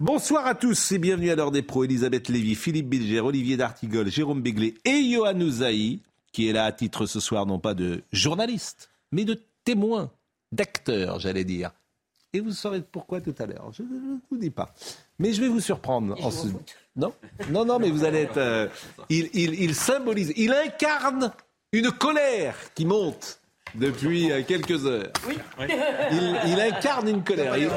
Bonsoir à tous et bienvenue à l'heure des pros. Elisabeth Lévy, Philippe Bilger, Olivier D'Artigol, Jérôme Béglé et Johan Ouzaï, qui est là à titre ce soir non pas de journaliste, mais de témoin, d'acteur, j'allais dire. Et vous saurez pourquoi tout à l'heure. Je ne vous dis pas. Mais je vais vous surprendre. En ce... Non, non, non, mais vous allez être. euh, il, il- il symbolise, il incarne une colère qui monte depuis euh, quelques heures. Oui. Il, il incarne une colère. Il-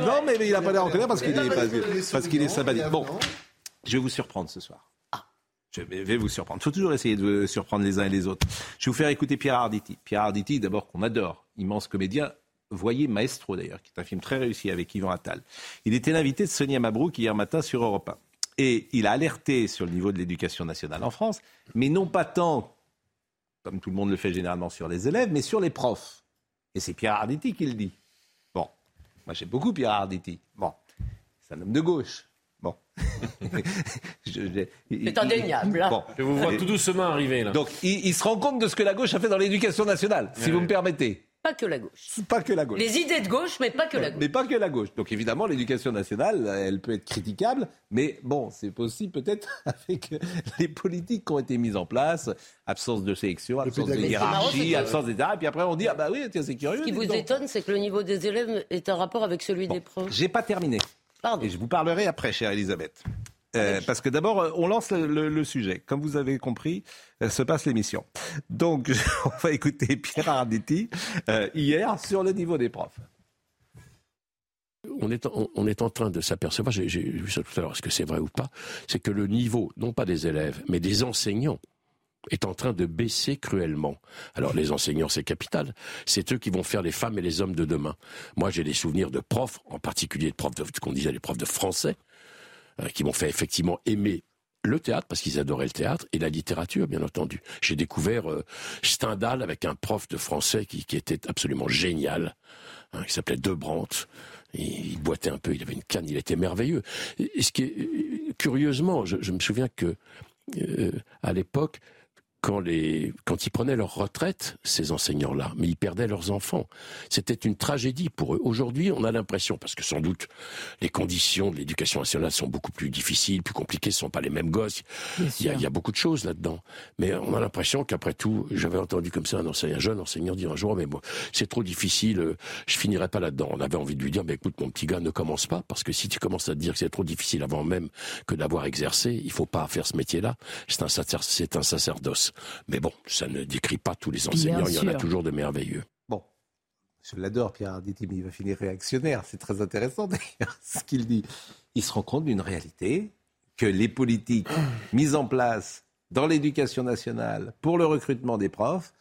non, mais, mais il n'a pas l'air en colère parce qu'il est, parce que- parce qu'il est sympathique. Bon, je vais vous surprendre ce soir. Je vais vais vous surprendre. Il faut toujours essayer de vous surprendre les uns et les autres. Je vais vous faire écouter Pierre Arditi. Pierre Arditi, d'abord, qu'on adore, immense comédien. Voyez Maestro, d'ailleurs, qui est un film très réussi avec Yvan Attal. Il était l'invité de Sonia Mabrouk hier matin sur Europe 1. Et il a alerté sur le niveau de l'éducation nationale en France, mais non pas tant, comme tout le monde le fait généralement, sur les élèves, mais sur les profs. Et c'est Pierre Arditi qui le dit. Bon, moi j'aime beaucoup Pierre Arditi. Bon, c'est un homme de gauche. Bon. C'est indéniable, hein. Bon. Je vous vois tout doucement arriver là. donc, il, il se rend compte de ce que la gauche a fait dans l'éducation nationale, si Ouais. vous me permettez. Pas que la gauche. Pas que la gauche. Les idées de gauche, mais pas que la gauche. Mais pas que la gauche. Donc évidemment, l'éducation nationale, elle peut être critiquable, mais bon, c'est possible peut-être avec les politiques qui ont été mises en place, absence de sélection, absence de marrant, hiérarchie, que- absence etc. Et puis après, on dit ah bah oui, tiens, c'est curieux. Ce qui vous donc. étonne, c'est que le niveau des élèves est en rapport avec celui des profs. J'ai pas terminé. Pardon. Et je vous parlerai après, chère Elisabeth. Euh, parce que d'abord, euh, on lance le, le- le sujet. Comme vous avez compris, euh, se passe l'émission. Donc, on va écouter Pierre Arditi euh, hier sur le niveau des profs. on est, en, on est en train de s'apercevoir, j'ai j'ai vu ça tout à l'heure, est-ce que c'est vrai ou pas, c'est que le niveau, non pas des élèves, mais des enseignants, est en train de baisser cruellement. Alors les enseignants, c'est capital. C'est eux qui vont faire les femmes et les hommes de demain. Moi, j'ai des souvenirs de profs, en particulier de profs de, ce qu'on disait, les profs de français, euh, qui m'ont fait effectivement aimer le théâtre, parce qu'ils adoraient le théâtre, et la littérature, bien entendu. J'ai découvert euh, Stendhal avec un prof de français qui, était absolument génial, hein, qui s'appelait Debrandt. Il, il boitait un peu, il avait une canne, il était merveilleux. Et, ce qui est, euh, curieusement, je, me souviens que euh, à l'époque, quand, les, quand ils prenaient leur retraite, ces enseignants-là, mais ils perdaient leurs enfants. C'était une tragédie pour eux. Aujourd'hui, on a l'impression, parce que sans doute les conditions de l'éducation nationale sont beaucoup plus difficiles, plus compliquées, ce ne sont pas les mêmes gosses. Il y, a, il y a beaucoup de choses là-dedans. Mais on a l'impression qu'après tout, j'avais entendu comme ça un, enseignant, un jeune enseignant dire un jour, mais moi, c'est trop difficile, je finirai pas là-dedans. On avait envie de lui dire, mais écoute, mon petit gars, ne commence pas, parce que si tu commences à te dire que c'est trop difficile avant même que d'avoir exercé, il faut pas faire ce métier-là. C'est un, sacer- c'est un sacerdoce. Mais bon, ça ne décrit pas tous les enseignants, il y en a toujours de merveilleux. Bon, je l'adore, Pierre Arditi, mais il va finir réactionnaire. C'est très intéressant d'ailleurs ce qu'il dit. Il se rend compte d'une réalité que les politiques mises en place dans l'éducation nationale pour le recrutement des profs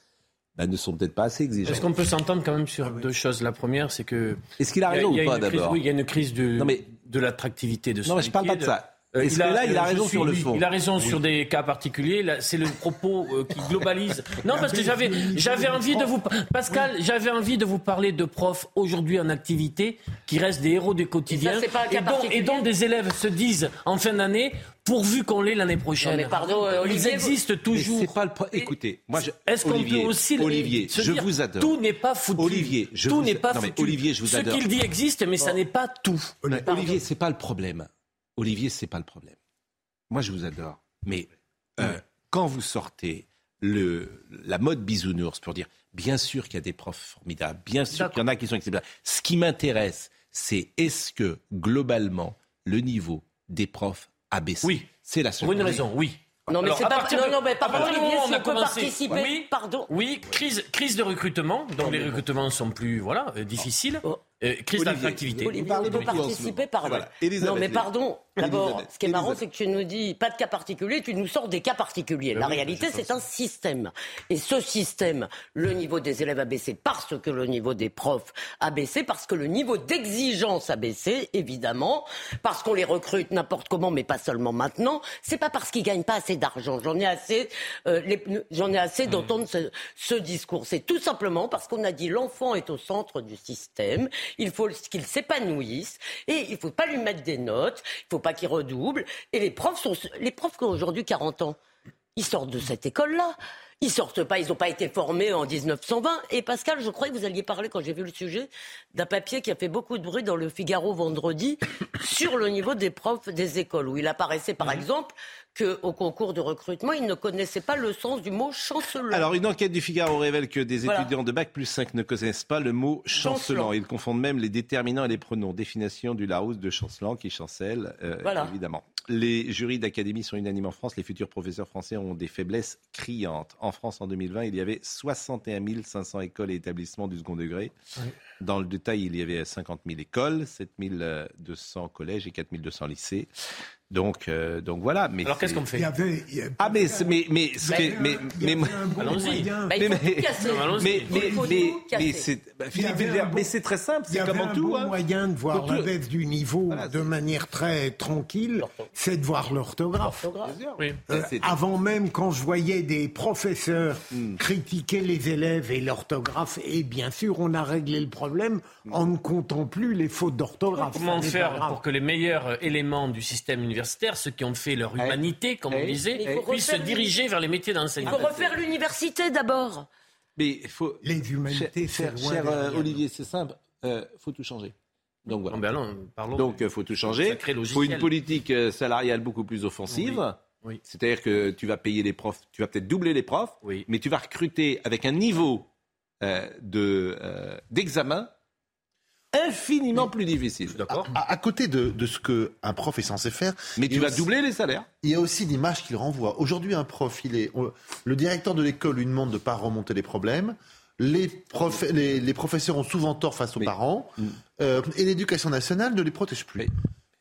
bah, ne sont peut-être pas assez exigeantes. Est-ce qu'on peut s'entendre quand même sur deux choses? La première, c'est que. Est-ce qu'il a raison ou pas d'abord? Oui, il y a une crise de, Non, mais- de l'attractivité de ce Non, mais je parle pas métier, de ça. Euh, Est-ce que là, il a raison suis- sur le fond Il a raison sur des cas particuliers. Là, C'est le propos euh, qui globalise. Non, parce que j'avais, j'avais envie de vous, Pascal, j'avais envie de vous parler de profs aujourd'hui en activité qui restent des héros du quotidien Et ça, c'est pas un cas dont, et dont des élèves se disent en fin d'année pourvu qu'on l'ait l'année prochaine. Non, mais pardon, euh, Ils existent toujours. c'est pas le pro- Écoutez, moi, je... Est-ce qu'on Olivier, peut aussi le- Olivier, se je dire, vous adore. Tout n'est pas foutu. Olivier, je tout vous- n'est pas non, foutu. Olivier, je vous Ce adore. qu'il dit existe, mais ça n'est pas tout. Mais Olivier, c'est pas le problème. Olivier, c'est pas le problème. Moi, je vous adore. Mais euh, quand vous sortez le, la mode bisounours pour dire, bien sûr qu'il y a des profs formidables, bien sûr qu'il y en a qui sont exceptionnels. Ce qui m'intéresse, c'est est-ce que globalement le niveau des profs a baissé? Oui. C'est la Pour seule une raison, oui. Non, mais c'est à pas. partir Non, de- non, mais du Olivier, moment où si on a on peut participer. Oui. Pardon. Oui, crise, crise de recrutement, donc les recrutements sont plus voilà, euh, difficiles. Oh. Euh, crise d'attractivité. vous ce participer, pardon. Voilà. Non, mais pardon. D'abord, ce qui est marrant, c'est que tu nous dis pas de cas particuliers, tu nous sors des cas particuliers. La réalité, c'est un système. Et ce système, le niveau des élèves a baissé parce que le niveau des profs a baissé, parce que le niveau d'exigence a baissé, évidemment, parce qu'on les recrute n'importe comment, mais pas seulement maintenant. C'est pas parce qu'ils gagnent pas assez d'argent. J'en ai assez, euh, les- j'en ai assez d'entendre ce, ce discours. C'est tout simplement parce qu'on a dit l'enfant est au centre du système. Il faut qu'il s'épanouisse et il faut pas lui mettre des notes. Il faut pas qu'il redouble. Et les profs sont, les profs qui ont aujourd'hui 40 ans, ils sortent de cette école-là. Ils sortent pas, ils n'ont pas été formés en 1920. Et Pascal, je croyais que vous alliez parler, quand j'ai vu le sujet, d'un papier qui a fait beaucoup de bruit dans le Figaro vendredi sur le niveau des profs des écoles, où il apparaissait par exemple qu'au concours de recrutement, ils ne connaissaient pas le sens du mot chanceleur. Alors, une enquête du Figaro révèle que des Voilà. étudiants de Bac plus 5 ne connaissent pas le mot chancelant. Chancelant. Ils confondent même les déterminants et les pronoms. Définition du Larousse de chancelant qui chancelle, euh, Voilà. évidemment. Les jurys d'académie sont unanimes en France. Les futurs professeurs français ont des faiblesses criantes. En France, en 2020, il y avait 61 500 écoles et établissements du second degré. Dans le détail, il y avait 50 000 écoles, 7 200 collèges et 4 200 lycées. Donc, euh, donc voilà. Mais Alors qu'est-ce qu'on Il fait y avait, il y a- Ah, mais, mais, mais, ce que- il y avait mais, un- il y mais, avait un bon Allons-y. il mais- mais, mais, Il c'est, bah, Il y avait un mais c'est très simple, Il y c'est avait comme en un tout. bon hein. moyen de voir la le- baisse du niveau Voilà, de manière très tranquille, c'est de voir l'orthographe. Euh, avant même, quand je voyais des professeurs Hmm. critiquer les élèves et l'orthographe, et bien sûr, on a réglé le problème en ne comptant plus les fautes d'orthographe. Comment faire pour que les meilleurs éléments du système universitaire, ceux qui ont fait leur humanité, comme on disait, il puissent se diriger vers les métiers Il d'enseignement faut refaire l'université d'abord. Mais il faut. Les humanités, cher, loin cher, euh. Olivier, c'est simple. Euh, faut tout changer. Donc voilà. Non, ben non, parlons. Donc il faut tout changer. Il faut une politique euh, salariale beaucoup plus offensive. Oui. Oui. C'est-à-dire que tu vas payer les profs, tu vas peut-être doubler les profs, Oui. mais tu vas recruter avec un niveau euh, de euh, d'examen infiniment plus difficile. D'accord. À, à côté de, de ce qu'un prof est censé faire, Mais il y tu a vas aussi- doubler les salaires. il y a aussi l'image qu'il renvoie. Aujourd'hui, un prof, il est, on- le directeur de l'école lui demande de ne pas remonter les problèmes. Les, prof- les, les professeurs ont souvent tort face aux Mais- parents. Mm. Euh, et l'éducation nationale ne les protège plus. Oui.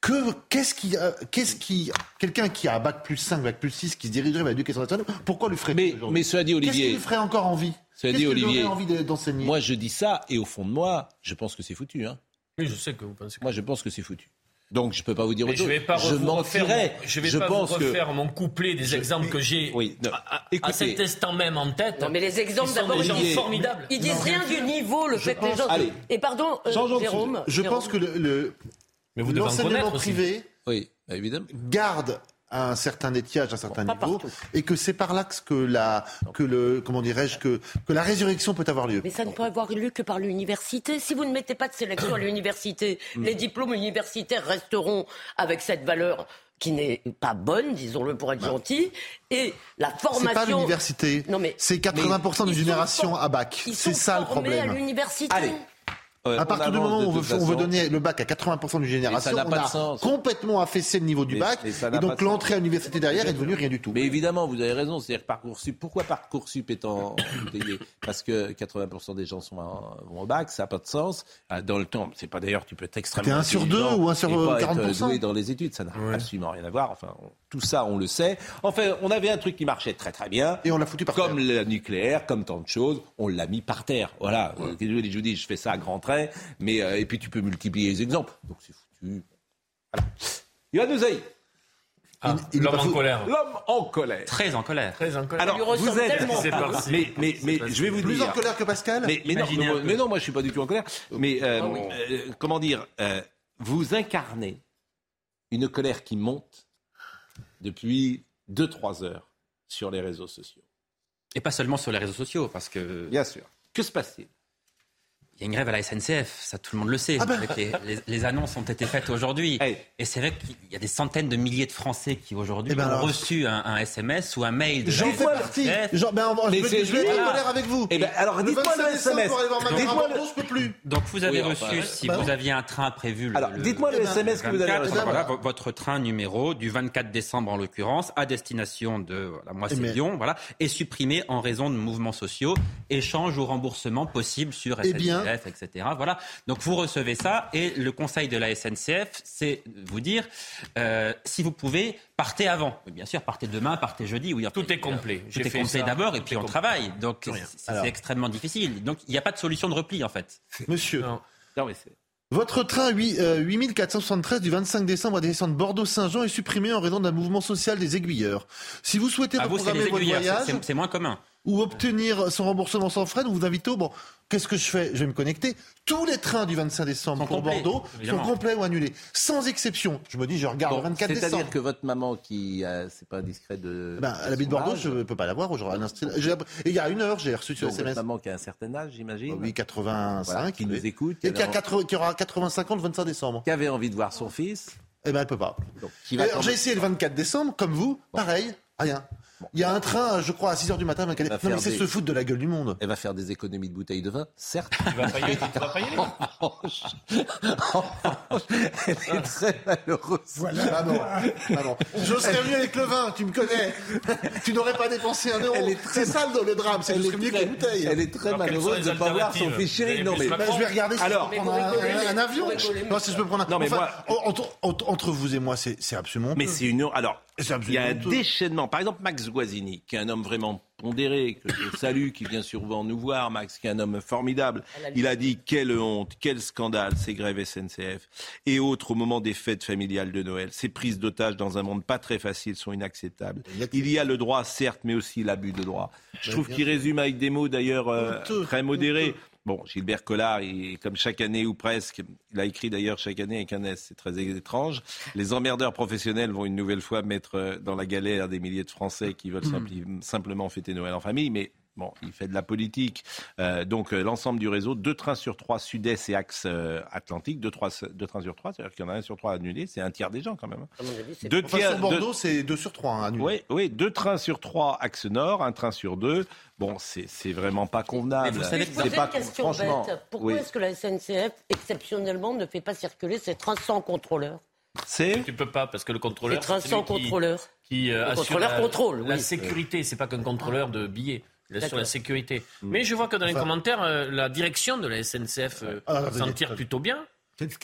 Que, qu'est-ce qui, a- qu'est-ce qui, quelqu'un qui a un bac plus 5, bac plus 6, qui se dirigerait vers l'éducation nationale, pourquoi lui ferait Mais, cela dit, Qu'est-ce qui Olivier, lui ferait encore envie Cela dit, Olivier, aurait envie de- d'enseigner moi je dis ça, et au fond de moi, je pense que c'est foutu. Hein. Oui, je sais que vous pensez. que- Moi je pense que c'est foutu. Donc je peux pas vous dire autre je chose. vais pas je vous refaire, je vais je pas pense vous que refaire mon couplet des exemples que j'ai Oui, à, à- cet instant même en tête. Non, mais les exemples Ils sont d'abord, des gens formidables. Ils disent rien du niveau, le fait que les gens. Allez. Et pardon, euh, de Jérôme. Je Jérôme. pense que le, le- Mais vous devez en l'enseignement privé Oui, bah, évidemment. garde un certain étiage, un certain niveau, partout. et que c'est par là que la, que le, comment dirais-je, que, que la résurrection peut avoir lieu. Mais ça ne peut avoir lieu que par l'université. Si vous ne mettez pas de sélection à l'université, Mm. les diplômes universitaires resteront avec cette valeur qui n'est pas bonne, disons-le pour être gentil, et la C'est pas formation. l'université. Non, mais- c'est 80% d'une Ils sont génération à bac. C'est ça le formés à problème. l'université. À partir du moment où on veut, on veut façon. donner le bac à 80% d'une génération, n'a on pas de a sens. complètement affaissé le niveau du Mais- bac, ça et donc l'entrée à l'université derrière est devenue rien du tout. Mais évidemment, vous avez raison. C'est-à-dire Parcoursup. Pourquoi Parcoursup est en Parce que 80% des gens sont en- vont au bac, ça n'a pas de sens. Ah, Dans le temps, c'est pas d'ailleurs, tu peux être extrêmement. T'es un sur deux ou un sur, et euh, pas être 40%. doué dans les études, ça n'a absolument rien à voir. Enfin, on- tout ça, on le sait. Enfin, on avait un truc qui marchait très très bien. Et on l'a foutu par Comme terre. le nucléaire, comme tant de choses, on l'a mis par terre. Voilà. Je vous dis, je fais ça à grands mais euh, et puis tu peux multiplier les exemples. Donc c'est foutu. Voilà. Yohann Usaï, Ah, L'homme en colère. l'homme en colère. Très en colère. Très en colère. Alors, vous êtes. Mais, mais, mais je vais vous Plus dire. en colère que Pascal Mais, mais non, mais, non, moi je suis pas du tout en colère. Mais euh, Ah euh, comment dire, euh, vous incarnez une colère qui monte depuis 2-3 heures sur les réseaux sociaux. Et pas seulement sur les réseaux sociaux, parce que Bien sûr. Que se passe-t-il? Il y a une grève à la SNCF, ça tout le monde le sait. Ah ben. Avec les, les- les annonces ont été faites aujourd'hui. Hey. Et c'est vrai qu'il y a des centaines de milliers de Français qui aujourd'hui Eh ben ont alors- reçu un, un SMS ou un mail de J'en fais partie. Genre, ben, je vais, c'est je vais être en colère avec vous. Eh ben, alors, dites-moi 27 le SMS. Dites-moi le- je peux plus. Donc vous avez Oui, reçu, si bah vous aviez un train prévu le, Alors, dites-moi le Eh SMS que vous avez 24, reçu. voilà, vo- votre train numéro du 24 décembre en l'occurrence, à destination de la moitié Mais- Lyon, voilà, est supprimé en raison de mouvements sociaux, échange ou remboursement possible sur Eh SNCF. Etc. Voilà. Donc vous recevez ça et le conseil de la SNCF, c'est vous dire euh, si vous pouvez, partez avant. Bien sûr, partez demain, partez jeudi. Oui, Tout est complet. Tout est complet d'abord et puis on travaille. Donc c'est extrêmement difficile. Donc il n'y a pas de solution de repli en fait. Monsieur, Non. Non, mais c'est- votre train 8, euh, 8473 du 25 décembre à descendre Bordeaux-Saint-Jean est supprimé en raison d'un mouvement social des aiguilleurs. Si vous souhaitez À vous, c'est reprogrammer votre aiguilleurs, voyage c'est- c'est- c'est moins commun. Ou obtenir son remboursement sans frais, nous vous invitons. Bon, qu'est-ce que je fais? Je vais me connecter. Tous les trains du 25 décembre Sont pour complets, Bordeaux évidemment. sont complets ou annulés, sans exception. Je me dis, je regarde Bon, le 24 C'est-à-dire décembre. que votre maman qui, euh, c'est pas indiscret de. Ben, elle habite Bordeaux, âge, je ne peux pas la voir aujourd'hui. il y a une heure, j'ai reçu ce donc votre SMS. maman qui a un certain âge, j'imagine. Oui, 85. Voilà, qui nous écoute. Et qui, a alors, 80 qui aura 85 ans le 25 décembre. qui avait envie de voir son fils. Eh ben, elle peut pas. Donc, qui va Alors, j'ai essayé le 24 décembre, comme vous, pareil, rien. Il y a un train, je crois, à 6h du matin. va Non, mais c'est des- se foutre de la gueule du monde. Elle va faire des économies de bouteilles de vin, certes. Tu vas pas y aller. Pas y revanche, elle est très malheureuse. Voilà. Ah non. Ah non. Je serais mieux avec le vin, tu me connais. tu n'aurais pas dépensé un euro. Elle est très- C'est ça le, drame, c'est que Elle je serais mieux les bouteilles. elle est très Alors, malheureuse de ne pas voir son alternatives fils chéri. Vous Non, mais Ben, je vais regarder si Alors, je peux prendre un, avion. Non, si je peux prendre un. Non, mais Enfin, moi- entre, vous et moi, c'est absolument. Mais c'est une. Alors, il y a un déchaînement. Par exemple, Max Guazzini, qui est un homme vraiment pondéré, que je salue, qui vient souvent nous voir. Max, qui est un homme formidable. Il a dit quelle honte, quel scandale, ces grèves SNCF et autres au moment des fêtes familiales de Noël. Ces prises d'otages dans un monde pas très facile sont inacceptables. Il y a le droit, certes, mais aussi l'abus de droit. Je trouve qu'il résume avec des mots d'ailleurs euh, très modérés. Bon, Gilbert Collard, il, comme chaque année ou presque, il a écrit d'ailleurs chaque année avec un S, c'est très étrange. Les emmerdeurs professionnels vont une nouvelle fois mettre euh, dans la galère des milliers de Français qui veulent simpli- simplement fêter Noël en famille, mais bon, il fait de la politique. Euh, donc euh, l'ensemble du réseau, deux trains sur trois sud-est et axe euh, atlantique, deux, trois, deux trains sur trois, c'est-à-dire qu'il y en a un sur trois annulé, c'est un tiers des gens quand même. hein. Avis, c'est Deux Enfin, tiers- sur Bordeaux, c'est 2 sur 3 hein, annulé. oui, oui, deux trains sur trois axe nord, un train sur deux. Bon, c'est vraiment pas convenable. Mais vous savez c'est pas une question franchement. bête. Pourquoi oui. est-ce que la SNCF, exceptionnellement, ne fait pas circuler ses trains sans contrôleur? C'est Tu peux pas parce que le Les contrôleur. trains c'est sans qui- contrôleur qui euh, assure contrôleur la, contrôle, la oui. sécurité. C'est pas qu'un contrôleur de billets. D'accord. la sécurité. Mais je vois que dans les commentaires, euh, la direction de la SNCF euh, Ah, s'en venez. tire plutôt bien.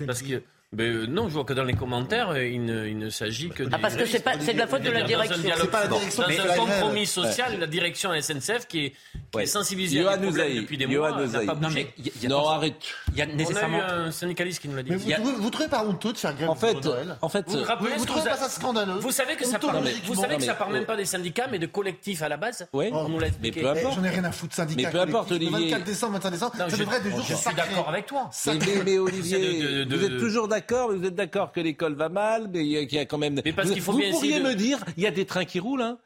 Parce dit. que ben, euh, non, je vois que dans les commentaires, euh, il ne, il ne s'agit que Ah, parce que c'est pas, c'est de la faute de la Dans un direction. C'est pas la direction dans un la grève. compromis social, la direction SNCF qui est, qui Ouais. est sensibilisée à des depuis des Johan mois, n'a Usaï. pas Non, bougé. mais il y a- y a- Non, arrête. il y a On a eu nécessairement. un syndicaliste qui nous l'a dit. Mais vous, a- vous trouvez pas honteux de faire grève En fait, pour Noël? en fait, Vous vous euh, rappelez Vous, trouvez vous pas a- ça scandaleux? Vous savez que ça part, Ontologiquement. vous savez Non, que ça mais- part même pas des syndicats, mais de collectifs à la base? Oui. On nous l'a mais peu Eh, importe. J'en ai rien à foutre syndicat. Mais peu importe, Olivier. 24 décembre, 25 décembre, ça je- devrait être des jours je suis d'accord avec toi. Mais, Olivier, vous êtes toujours d'accord, mais vous êtes d'accord que l'école va mal, mais il y a- qu'il y a quand même. Mais parce vous qu'il faut vous bien pourriez de- me dire, il y a des trains qui roulent, hein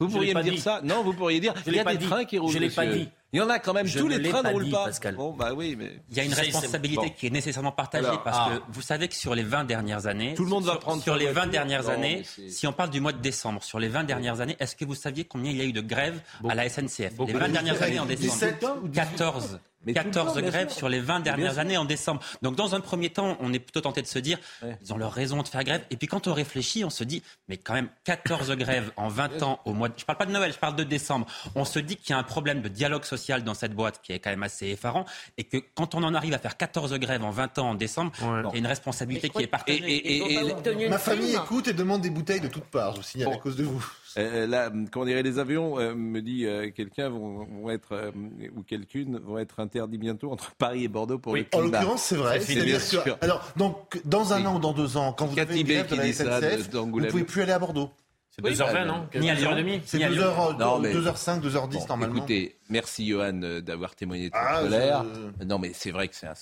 Vous pourriez me dire dit. ça Non, vous pourriez dire, il y a pas des dit. trains qui roulent. Je l'ai pas dit. Il y en a quand même, Je tous les trains pas ne roulent dit, pas. Pascal. Bon, bah oui, mais. Il y a une responsabilité bon. qui est nécessairement partagée Alors, parce ah. que vous savez que sur les 20 dernières années, Tout le monde va sur, prendre sur les 20 voiture. dernières Non, années, si on parle du mois de décembre, sur les 20 dernières années, est-ce que vous saviez combien il y a eu de grèves à la SNCF. Les 20 dernières années en décembre. 17 ou 18? 14. Mais tout le 14 temps, grèves sûr. sur les 20 dernières années en décembre. Donc dans un premier temps, on est plutôt tenté de se dire, Ouais. ils ont leur raison de faire grève. Et puis quand on réfléchit, on se dit, mais quand même 14 grèves en 20 ans au mois de... Je parle pas de Noël, je parle de décembre. On se dit qu'il y a un problème de dialogue social dans cette boîte qui est quand même assez effarant. Et que quand on en arrive à faire 14 grèves en 20 ans en décembre, Ouais. il y a une responsabilité qui est partagée. Et- et- et- Ma famille prime. écoute et demande des bouteilles de toutes parts, je vous signale, Bon. à cause de vous. Euh, là, comment dirait les avions, euh, me dit euh, quelqu'un, vont, vont être, euh, ou quelqu'une, vont être interdits bientôt entre Paris et Bordeaux pour Oui. le En climat. l'occurrence, c'est vrai. C'est bien que- sûr. alors, donc, dans un Oui. an ou dans deux ans, quand vous Cathy avez une grève de qui la SNCF, vous d'Angoulême. pouvez plus aller à Bordeaux. C'est Oui, 2h20, bah, non ni à Lyon. 2h30 C'est Ni à 2h, Non, mais- 2h05, 2h10 Bon, normalement. Écoutez, merci Johan euh, d'avoir témoigné de votre Ah, colère. je- Non, mais c'est vrai que c'est un.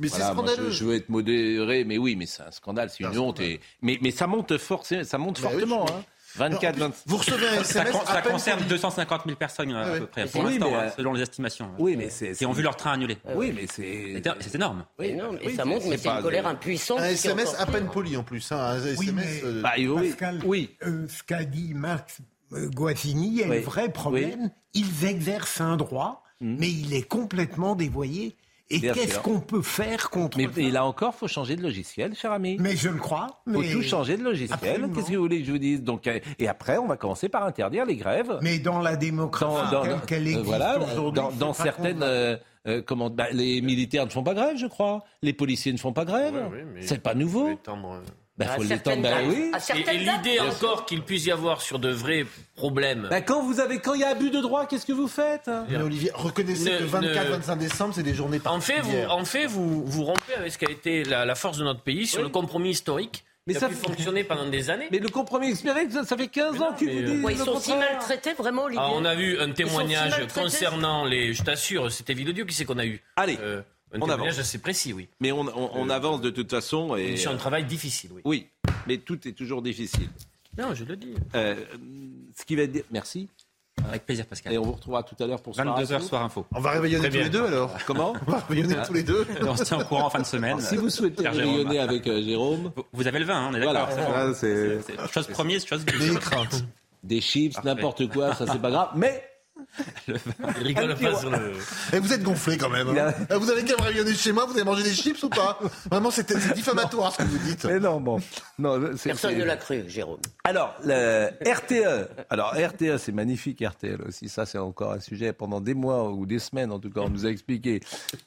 Mais c'est Voilà, moi, scandaleux. je, je veux être modéré, mais oui, mais c'est un scandale, c'est C'est une un honte. Et... Mais, mais ça monte forcément, ça monte Bah oui, fortement. je- hein. Alors, en 24, plus, 20. Vous recevez un Ça, SMS ça peine concerne poli. 250 000 personnes à, Ah ouais. peu près, Mais pour oui, l'instant, mais, hein, euh, selon les estimations. Oui, mais c'est. Qui ont vu leur train annulé. Oui, mais c'est. C'est énorme. Mais non, mais Oui, ça montre, mais c'est une colère impuissante. Un SMS à peine poli en plus. hein, Un Oui, SMS. mais- euh, Bah, oui, Pascal, oui. euh, ce qu'a dit Max euh, Guazzini, il y a Oui. un vrai problème. Ils exercent un droit, Mm. mais il est complètement dévoyé. Et qu'est-ce qu'on peut faire contre Mais, ça mais là encore, faut changer de logiciel, cher ami. Mais je le crois. faut mais- tout changer de logiciel. Qu'est-ce que vous voulez que je vous dise? Donc, euh, Et après, on va commencer par interdire les grèves. Mais dans la démocratie dans, telle dans- qu'elle euh, existe voilà, aujourd'hui, dans, certaines. euh, euh, comment, bah, les militaires ne font pas grève, je crois. Les policiers ne font pas grève. Oui, mais C'est pas nouveau. À faut certaines l'étendre. Bah dates. oui. À Et, et l'idée encore qu'il puisse y avoir sur de vrais problèmes. Bah, quand vous avez, quand il y a abus de droit, qu'est-ce que vous faites? Mais Olivier, reconnaissez Ne- que 24-25 ne- décembre, c'est des journées En fait, vous, particulières. en fait vous, vous rompez avec ce qui a été la, la force de notre pays sur Oui. le compromis historique Mais qui ça a pu fonctionner pendant des années. Mais le compromis expiré, ça, ça fait 15 Mais ans mais, vous euh, disent. Ouais, ils le sont si maltraités, vraiment, Olivier. Ah, on a vu un si témoignage concernant les. Je t'assure, c'était Villedieu qui c'est qu'on a eu. Allez, Euh, un on témoignage avance. assez précis, oui. mais on, on- on avance de toute façon. Et, Mission de travail difficile, oui. oui, mais tout est toujours difficile. Non, je le dis. Euh, ce qui va être. Merci. Avec plaisir, Pascal. Et on vous retrouvera tout à l'heure pour Soir 22h, Info. soir info. On va réveillonner tous les deux alors. Comment On va réveillonner tous les deux. On se tient au courant en fin de semaine. Si vous souhaitez rayonner avec euh, Jérôme, Vous- avez le vin, hein, on est d'accord. C'est Chose première, chose Des deuxième. des chips, n'importe quoi, ça c'est pas grave. Mais Il rigole pas sur le. Et vous êtes gonflé quand même. hein. Euh, Vous avez qu'à me réveillonner chez moi, vous avez mangé des chips ou pas? Vraiment, c'est c'est diffamatoire ce que vous dites. Mais non, bon. Non, c'est- Personne c'est- ne l'a cru, Jérôme. Alors, le RTE. Alors, RTE, c'est magnifique, RTL aussi. Ça, c'est encore un sujet. Pendant des mois ou des semaines, en tout cas, on nous a expliqué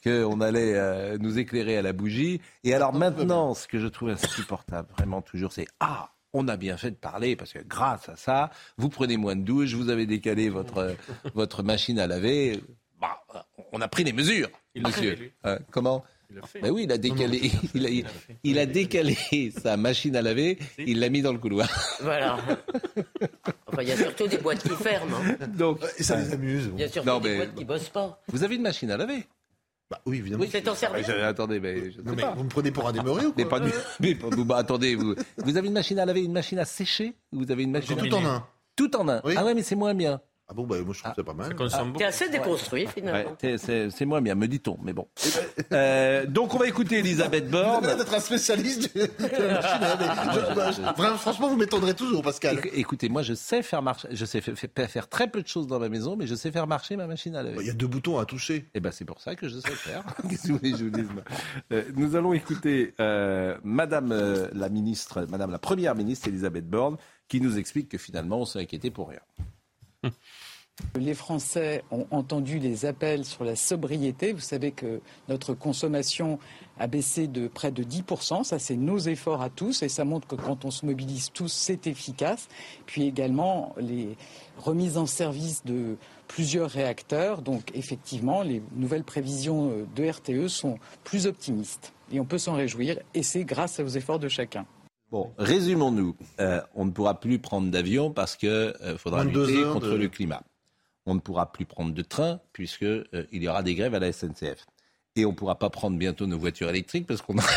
qu'on allait euh, nous éclairer à la bougie. Et alors maintenant, ce que je trouve insupportable, vraiment toujours, c'est Ah on a bien fait de parler parce que grâce à ça, vous prenez moins de douche, vous avez décalé votre, votre machine à laver. Bah, on a pris les mesures, Il monsieur. fait. Euh, comment Il le fait. ben oui, il a décalé, il a, il a décalé sa machine à laver, il l'a mis dans le couloir. Voilà. Enfin, il y a surtout des boîtes qui ferment. hein. Donc, Et ça les amuse. Il y a surtout Non, des mais- boîtes qui bossent pas. vous avez une machine à laver Bah oui, évidemment. Oui, c'est en service. Attendez, mais je Non, mais vous me prenez pour un démoré ou Mais quoi pas du. Mais pas- vous- bah, attendez, vous, vous avez une machine à laver, une machine à sécher Vous avez une machine tout en un. tout en un. Oui. Ah ouais, mais c'est moins bien. Ah bon, bah moi je trouve ça pas mal. Consomme T'es assez déconstruit, Ouais, finalement. c'est- moins bien, me dit-on. Mais bon. Euh, donc on va écouter Elisabeth Vous Borne. avez d'être un spécialiste de de la machine à laver. Je- bah, je- vraiment, franchement, vous m'étonnerez toujours, Pascal. Éc- Écoutez, moi je sais faire marcher, je sais fa- fa- faire très peu de choses dans ma maison, mais je sais faire marcher ma machine à Bah, Il laver. y a deux boutons à toucher. Et ben c'est pour ça que je sais faire. Qu'est-ce que vous voulez je vous dise moi? Euh, Nous allons écouter euh, Madame euh, la ministre, Madame la Première ministre Elisabeth Borne, qui nous explique que finalement on s'est inquiété pour rien. Les Français ont entendu les appels sur la sobriété. Vous savez que notre consommation a baissé de près de 10%. Ça, c'est nos efforts à tous et ça montre que quand on se mobilise tous, c'est efficace. Puis également les remises en service de plusieurs réacteurs. Donc effectivement, les nouvelles prévisions de RTE sont plus optimistes. Et on peut s'en réjouir et c'est grâce aux efforts de chacun. Bon, résumons-nous. Euh, on ne pourra plus prendre d'avion parce que euh, faudra 22 lutter contre de- le climat. On ne pourra plus prendre de train puisque euh, il y aura des grèves à la SNCF. Et on ne pourra pas prendre bientôt nos voitures électriques parce qu'on n'aura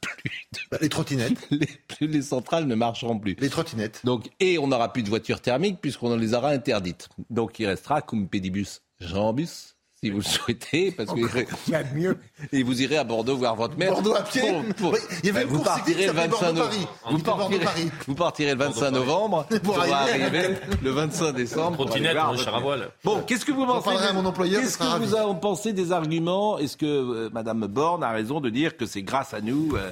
plus de... Bah, les trottinettes. Les centrales ne marcheront plus. Les trottinettes. Donc, et on n'aura plus de voitures thermiques puisqu'on les aura interdites. Donc il restera cum pédibus jambus, si vous le souhaitez, parce que Il y a de mieux. et vous irez à Bordeaux voir votre mère. Bordeaux à pied Pour- pour- Oui, il y avait une vous partirez le cycliste qui 25 s'appelait novembre. Vous partirez, vous partirez le 25 novembre Pour pour arriver. arriver le 25 décembre. pour Trottinette, mon votre cher mère. Avoine. Bon, qu'est-ce que vous pensez à mon employeur, Qu'est-ce que vous en pensez des arguments? Est-ce que euh, Madame Borne a raison de dire que c'est grâce à nous euh,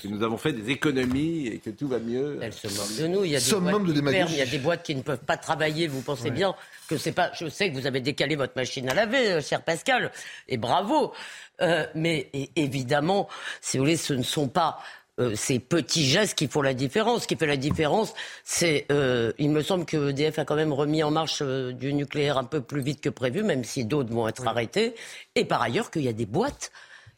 que nous avons fait des économies et que tout va mieux Elle se moque de nous. Il y a des boîtes de qui il y a des boîtes qui ne peuvent pas travailler. Vous pensez bien que c'est pas. Je sais que vous avez décalé votre machine à laver, euh, cher Pascal, et bravo. Euh, mais et- évidemment, si vous voulez, ce ne sont pas euh, ces petits gestes qui font la différence. Ce qui fait la différence, c'est, euh, il me semble que EDF a quand même remis en marche euh, du nucléaire un peu plus vite que prévu, même si d'autres vont être arrêtés. Et par ailleurs, qu'il y a des boîtes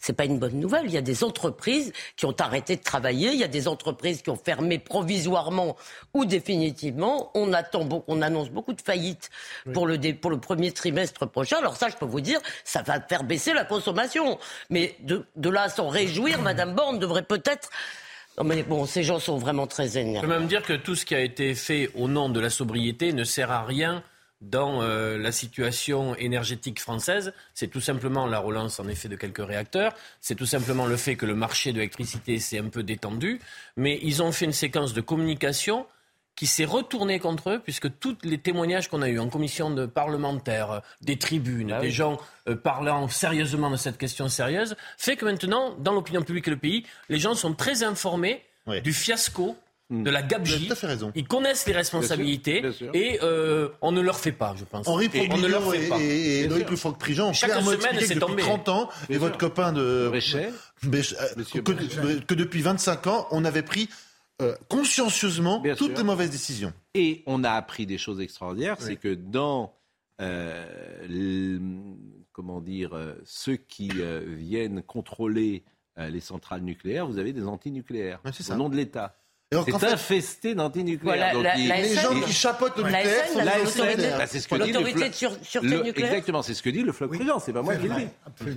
c'est pas une bonne nouvelle. Il y a des entreprises qui ont arrêté de travailler. Il y a des entreprises qui ont fermé provisoirement ou définitivement. On attend, on annonce beaucoup de faillites pour le dé- pour le premier trimestre prochain. Alors ça, je peux vous dire, ça va faire baisser la consommation. Mais de, de là à s'en réjouir, Madame Borne devrait peut-être. Non mais bon, ces gens sont vraiment très Je peux énervés. même dire que tout ce qui a été fait au nom de la sobriété ne sert à rien dans euh, la situation énergétique française. C'est tout simplement la relance en effet de quelques réacteurs. C'est tout simplement le fait que le marché de l'électricité s'est un peu détendu. Mais ils ont fait une séquence de communication qui s'est retourné contre eux, puisque tous les témoignages qu'on a eus en commission de parlementaire, euh, des tribunes, Ah des gens euh, parlant sérieusement de cette question sérieuse, fait que maintenant, dans l'opinion publique et le pays, les gens sont très informés du fiasco. De la gabegie. tout à fait raison. Ils connaissent les responsabilités bien sûr. et euh, on ne leur fait pas, je pense. Henri Et on ne leur fait pas. et, et Loïc ont Chaque semaine, expliqué c'est que depuis tombé. 30 ans, et Bien votre sûr. copain de... Bréchet. Bréchet, euh, que, Bréchet. que depuis 25 ans, on avait pris euh, consciencieusement Bien toutes sûr. les mauvaises décisions. Et on a appris des choses extraordinaires, c'est que dans euh, comment dire euh, ceux qui euh, viennent contrôler euh, les centrales nucléaires, vous avez des antinucléaires Ouais, c'est ça. au nom de l'État. Alors C'est infesté d'antinucléaires. Voilà, Donc, la- il- la les SN, gens qui chapeautent le nucléaire sont l'autorité- bah, c'est ce que dit le l'autorité de sûreté nucléaire. Exactement, c'est ce que dit le floc prudent. C'est pas moi qui le dis.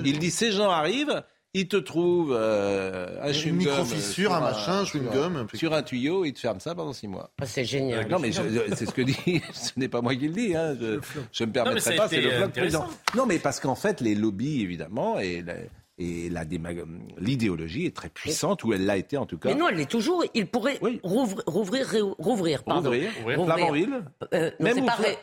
Il dit ces gens arrivent, ils te trouvent euh, un Une micro-fissure, euh, un machin, un sur chewing-gum. Sur un tuyau, ils te ferment ça pendant six mois. Ah, c'est génial. Non, mais c'est ce que dit. Ce n'est pas moi qui le dis. Hein. Je, je me permettrai pas. C'est le bloc intéressant. président. Non, mais parce qu'en fait, les lobbies, évidemment, et et l'idéologie est très puissante, ou elle l'a été en tout cas. Mais non, elle l'est toujours. Il pourrait Oui. rouvrir, rouvrir, rouvrir, pardon. Rouvrir, Ouvrir. Flamanville. Euh, non, Même il pourrait-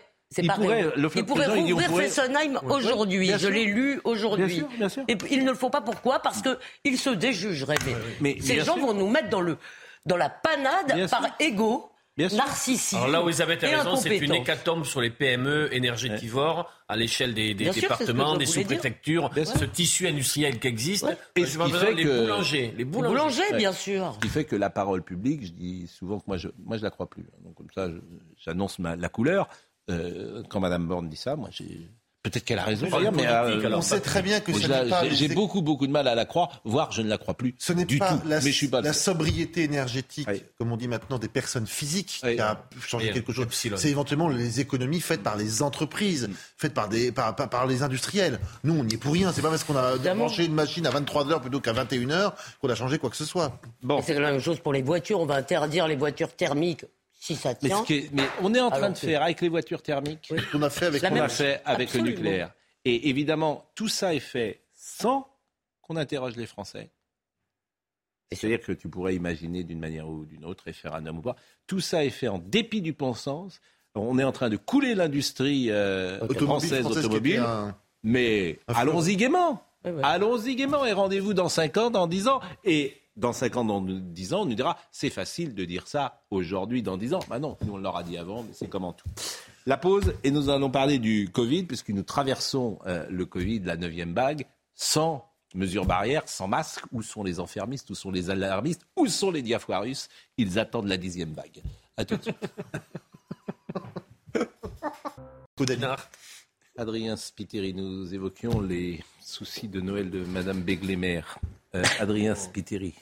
le il rouvrir pourrait- Fessenheim Oui, aujourd'hui. Je l'ai lu aujourd'hui. Bien sûr, bien sûr. Et il ne le faut pas pourquoi? Parce qu'il se déjugerait. Mais, Mais ces gens sûr. vont nous mettre dans, le, dans la panade Bien par sûr. égo, Bien sûr. narcissisme. Alors là où Elisabeth a et raison, c'est une hécatombe sur les PME énergétivores à l'échelle des, départements, des sous-préfectures, ce tissu industriel qui existe. Ouais. Et Je ce qui fait les que- boulangers, les Les boulangers. boulangers, Ouais. bien sûr. Ce qui fait que la parole publique, je dis souvent que moi, je, moi, je la crois plus. Donc comme ça, j'annonce la couleur. Euh, quand Madame Borne dit ça, moi, j'ai peut-être qu'elle a raison. D'ailleurs, mais euh. On sait très bien que ce n'est pas... j'ai- beaucoup, beaucoup de mal à la croire, voire je ne la crois plus Ce n'est du pas tout. la, mais je suis pas. le la seul. sobriété énergétique, Oui. comme on dit maintenant, des personnes physiques Oui. qui a changé quelque chose. C'est éventuellement les économies faites par les entreprises, Mm. faites par, des, par, par, par les industriels. Nous, on n'y est pour rien. C'est pas parce qu'on a branché une machine à 23 heures plutôt qu'à 21 heures qu'on a changé quoi que ce soit. Bon, C'est la même chose pour les voitures. On va interdire les voitures thermiques si ça mais, tient. ce qui est- mais on est en train de faire avec les voitures thermiques. Ce qu'on a fait avec même a fait avec Absolument. le nucléaire. Et évidemment, tout ça est fait sans qu'on interroge les Français. C'est-à-dire que tu pourrais imaginer d'une manière ou d'une autre référendum ou pas. Tout ça est fait en dépit du bon sens. On est en train de couler l'industrie euh, automobile française automobile. un- Mais allons-y gaiement. Ouais, ouais. Allons-y gaiement et rendez-vous dans 5 ans, dans 10 ans. Et dans 5 ans, dans 10 ans, on nous dira c'est facile de dire ça aujourd'hui, dans 10 ans. Bah non, nous on l'aura dit avant, mais c'est comme en tout. La pause, et nous allons parler du Covid, puisque nous traversons euh, le Covid, la neuvième vague, sans mesures barrières, sans masque. Où sont les enfermistes? Où sont les alarmistes? Où sont les diafoirus? Ils attendent la dixième vague. À tout de suite. Adrien Spiteri, nous évoquions les soucis de Noël de Madame Beglémer. Euh, Adrien Spiteri.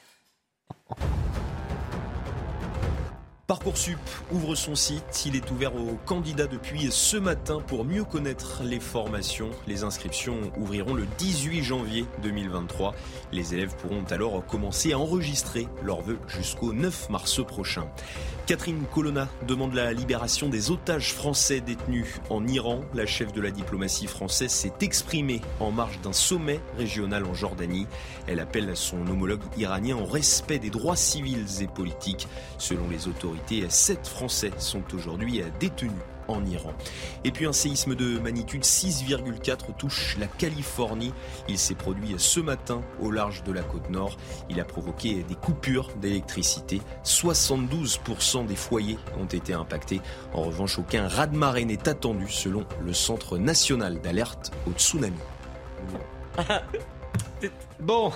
Parcoursup ouvre son site. Il est ouvert aux candidats depuis ce matin pour mieux connaître les formations. Les inscriptions ouvriront le 18 janvier 2023. Les élèves pourront alors commencer à enregistrer leurs vœux jusqu'au 9 mars prochain. Catherine Colonna demande la libération des otages français détenus en Iran. La chef de la diplomatie française s'est exprimée en marge d'un sommet régional en Jordanie. Elle appelle son homologue iranien au respect des droits civils et politiques. Selon les autorités, sept Français sont aujourd'hui détenus en Iran. Et puis un séisme de magnitude 6,4 touche la Californie. Il s'est produit ce matin au large de la côte nord. Il a provoqué des coupures d'électricité. 72% des foyers ont été impactés. En revanche, aucun raz-de-marée n'est attendu selon le Centre national d'alerte au tsunami. Bon,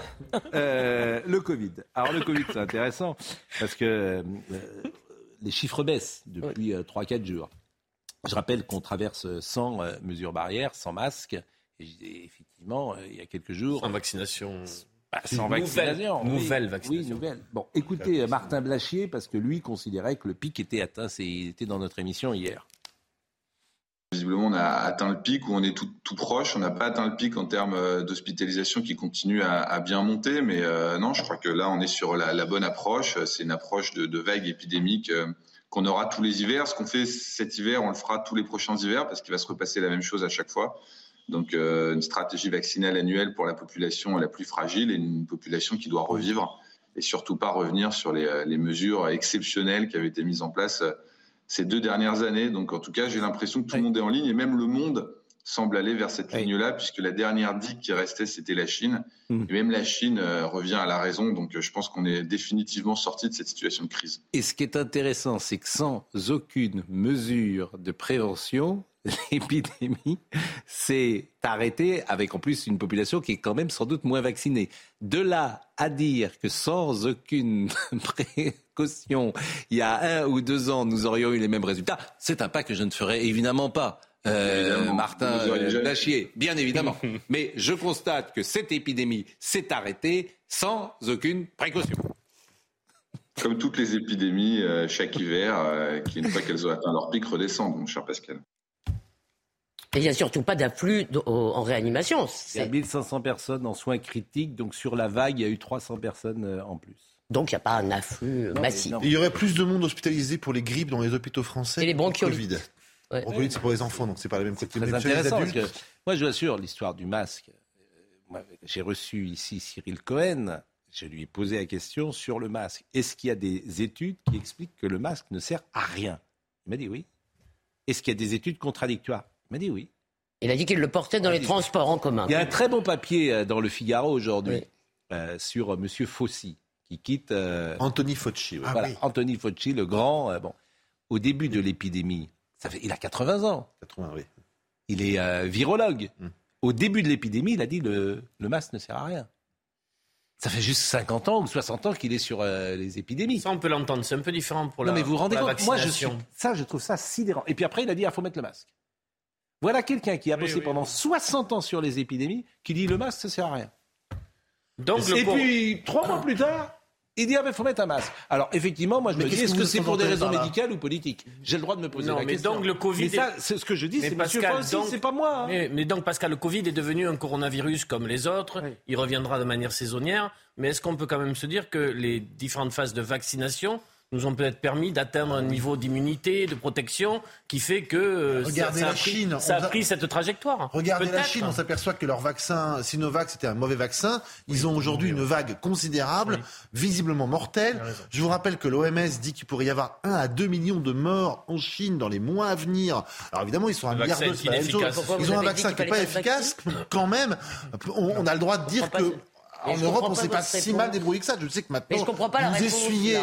euh, le Covid. Alors le Covid, c'est intéressant parce que euh, les chiffres baissent depuis euh, 3-4 jours. Je rappelle qu'on traverse sans euh, mesures barrières, sans masque. Et, j- et effectivement, euh, il y a quelques jours, En vaccination. bah, sans Nouvelle- vaccination. oui. nouvelle vaccination. Oui, nouvelle. Bon, écoutez euh, Martin Blachier, parce que lui considérait que le pic était atteint. C'est- Il était dans notre émission hier. Visiblement, on a atteint le pic ou on est tout, tout proche. On n'a pas atteint le pic en termes euh, d'hospitalisation qui continue à, à bien monter. Mais euh, non, je crois que là, on est sur la, la bonne approche. C'est une approche de, de vague épidémique euh, qu'on aura tous les hivers. Ce qu'on fait cet hiver, on le fera tous les prochains hivers parce qu'il va se repasser la même chose à chaque fois. Donc, euh, une stratégie vaccinale annuelle pour la population la plus fragile et une population qui doit revivre et surtout pas revenir sur les, les mesures exceptionnelles qui avaient été mises en place euh, ces deux dernières années. Donc en tout cas, j'ai l'impression que tout le monde est en ligne et même le monde semble aller vers cette ligne-là, puisque la dernière digue qui restait, c'était la Chine. Hmm. Et même la Chine euh, revient à la raison. Donc euh, je pense qu'on est définitivement sorti de cette situation de crise. Et ce qui est intéressant, c'est que sans aucune mesure de prévention, l'épidémie s'est arrêtée avec en plus une population qui est quand même sans doute moins vaccinée. De là à dire que sans aucune précaution, il y a un ou deux ans, nous aurions eu les mêmes résultats, c'est un pas que je ne ferai évidemment pas. Euh. Martin euh, Blachier, bien évidemment. Mais je constate que cette épidémie s'est arrêtée sans aucune précaution. Comme toutes les épidémies, euh, chaque hiver, euh, qui une fois qu'elles ont atteint leur pic, redescendent, mon cher Pascal. Et il n'y a surtout pas d'afflux en réanimation. Il y a C'est- 1500 personnes en soins critiques, donc sur la vague, il y a eu 300 personnes euh, en plus. Donc il n'y a pas un afflux euh, Non, massif. il y aurait plus de monde hospitalisé pour les grippes dans les hôpitaux français. Et les que pour le bronchiolites. Ouais. Bronchiolite, c'est pour les enfants, donc c'est pas la même Très. Chez les intéressant parce adultes, que moi, je vous assure, l'histoire du masque. euh, J'ai reçu ici Cyril Cohen. Je lui ai posé la question sur le masque. Est-ce qu'il y a des études qui expliquent que le masque ne sert à rien? Il m'a dit oui. Est-ce qu'il y a des études contradictoires? Il m'a dit oui. Il a dit qu'il le portait dans les transports en commun. Il y a un très bon papier euh, dans le Figaro aujourd'hui euh, sur Monsieur Fauci qui quitte. euh, Anthony Fauci. ouais. voilà, oui. Anthony Fauci, le grand. euh, bon, au début de l'épidémie, ça fait, il a 80 ans. 80, oui. Il est euh, virologue. Mm. Au début de l'épidémie, il a dit le, le masque ne sert à rien. Ça fait juste 50 ans ou 60 ans qu'il est sur euh, les épidémies. Ça, on peut l'entendre. C'est un peu différent pour non, la, mais vous vous rendez compte Moi, je suis, ça, je trouve ça sidérant. Et puis après, il a dit il faut mettre le masque. Voilà quelqu'un qui a Oui, bossé oui, pendant oui. 60 ans sur les épidémies qui dit le masque, ça sert à rien. Donc, le Et pour- puis, trois mois plus tard, il dit ah, mais faut mettre un masque. Alors, effectivement, moi, je Mais me dis est-ce que c'est pour des raisons médicales ou politiques? J'ai le droit de me poser Non, la mais question. donc, le Covid Mais ça, c'est ce que je dis, c'est monsieur Fauci, c'est pas moi. hein. Mais, mais donc, Pascal, le Covid est devenu un coronavirus comme les autres. Il reviendra de manière saisonnière. Mais est-ce qu'on peut quand même se dire que les différentes phases de vaccination nous ont peut-être permis d'atteindre un niveau d'immunité, de protection qui fait que euh, ça- Regardez ça, a la pris, Chine, ça on a a- pris cette trajectoire. Regardez la. Chine, on s'aperçoit que leur vaccin Sinovac, c'était un mauvais vaccin. Ils ont aujourd'hui une vague considérable, visiblement mortelle. Je vous rappelle que l'OMS dit qu'il pourrait y avoir 1 à 2 millions de morts en Chine dans les mois à venir. Alors évidemment, ils sont un milliard vaccin de Ils ont un vaccin qui n'est pas efficace. Quand même, on, on a le droit de dire que en Europe, on pas s'est pas si mal débrouillé que ça. Je sais que maintenant, vous essuyez.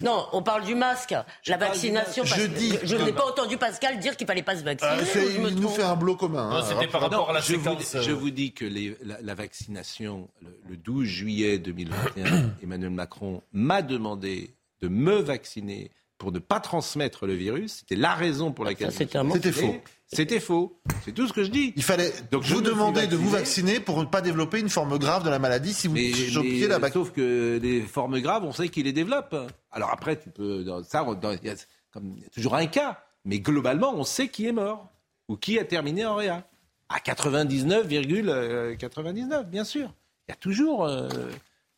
Non, on parle du masque, la vaccination. masque. Je dis- je n'ai pas entendu Pascal dire qu'il fallait pas se vacciner. Euh, c'est- je me il nous trompe fait un bloc commun. Hein. c'était par rapport à la je, vous, séquence. euh, je vous dis que les- la, la vaccination, le, le 12 juillet 2021, Emmanuel Macron m'a demandé de me vacciner pour ne pas transmettre le virus. C'était la raison pour laquelle. Ça, je me c'était un faux. C'était faux. C'est tout ce que je dis. Il fallait Donc, vous demander de vous vacciner pour ne pas développer une forme grave de la maladie si vous Mais, chopiez mais, la bactérie. sauf que les formes graves, on sait qu'ils les développent. Alors après, tu peux, ça, il y, a y toujours un cas, mais globalement, on sait qui est mort ou qui a terminé en réa. À 99,99, bien sûr. Il y a toujours. euh,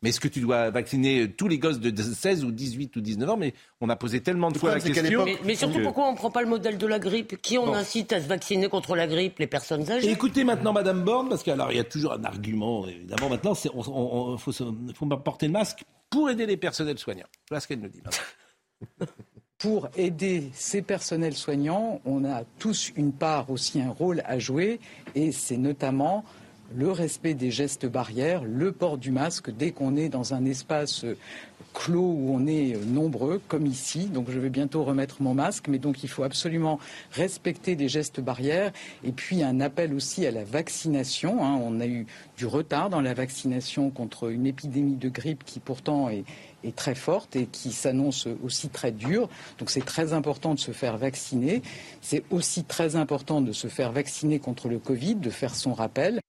Mais est-ce que tu dois vacciner tous les gosses de 16 ou 18 ou 19 ans? Mais on a posé tellement de fois la question. l'époque- Mais, mais surtout, que- pourquoi on ne prend pas le modèle de la grippe? Qui on Bon. incite à se vacciner contre la grippe? Les personnes Et âgées écoutez maintenant Madame Borne, parce qu'il y a toujours un argument, évidemment, maintenant, il on, on- on- faut, faut porter le masque pour aider les personnels soignants. Voilà ce qu'elle nous dit. Pour aider ces personnels soignants, on a tous une part aussi un rôle à jouer et c'est notamment le respect des gestes barrières, le port du masque dès qu'on est dans un espace clos où on est nombreux, comme ici. Donc je vais bientôt remettre mon masque, mais donc il faut absolument respecter les gestes barrières. Et puis un appel aussi à la vaccination. hein. On a eu du retard dans la vaccination contre une épidémie de grippe qui pourtant est, est très forte et qui s'annonce aussi très dure. Donc c'est très important de se faire vacciner. C'est aussi très important de se faire vacciner contre le Covid, de faire son rappel.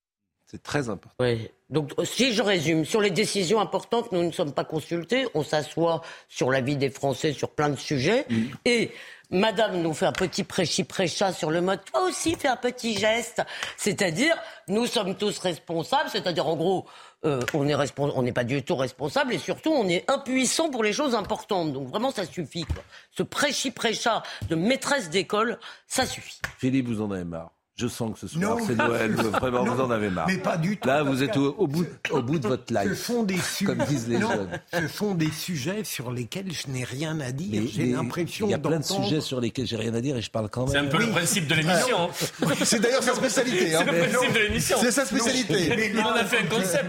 C'est très important. Oui. Donc, si je résume, sur les décisions importantes, nous ne sommes pas consultés. On s'assoit sur l'avis des Français sur plein de sujets. Et Madame nous fait un petit prêchi-prêcha sur le mode toi aussi fais un petit geste. C'est-à-dire, nous sommes tous responsables. C'est-à-dire, en gros, euh, on est respons- on n'est pas du tout responsable et surtout, on est impuissant pour les choses importantes. Donc, vraiment, ça suffit. Quoi. Ce prêchi-prêcha de maîtresse d'école, ça suffit. Philippe, vous en avez marre. Je sens que ce soir, Non. c'est Noël. Vraiment, Non, vous en avez marre. mais pas du tout, Là, vous êtes au, au bout, au bout de votre Ce life. sont des su- Comme disent les Non, jeunes. Ce sont des sujets sur lesquels je n'ai rien à dire. Mais- J'ai mais l'impression Il y a plein de sujets sur lesquels j'ai rien à dire et je parle quand même. C'est un peu le principe de l'émission. hein. C'est d'ailleurs sa spécialité. hein. C'est le principe de l'émission. C'est sa spécialité. Mais Il en a fait un concept.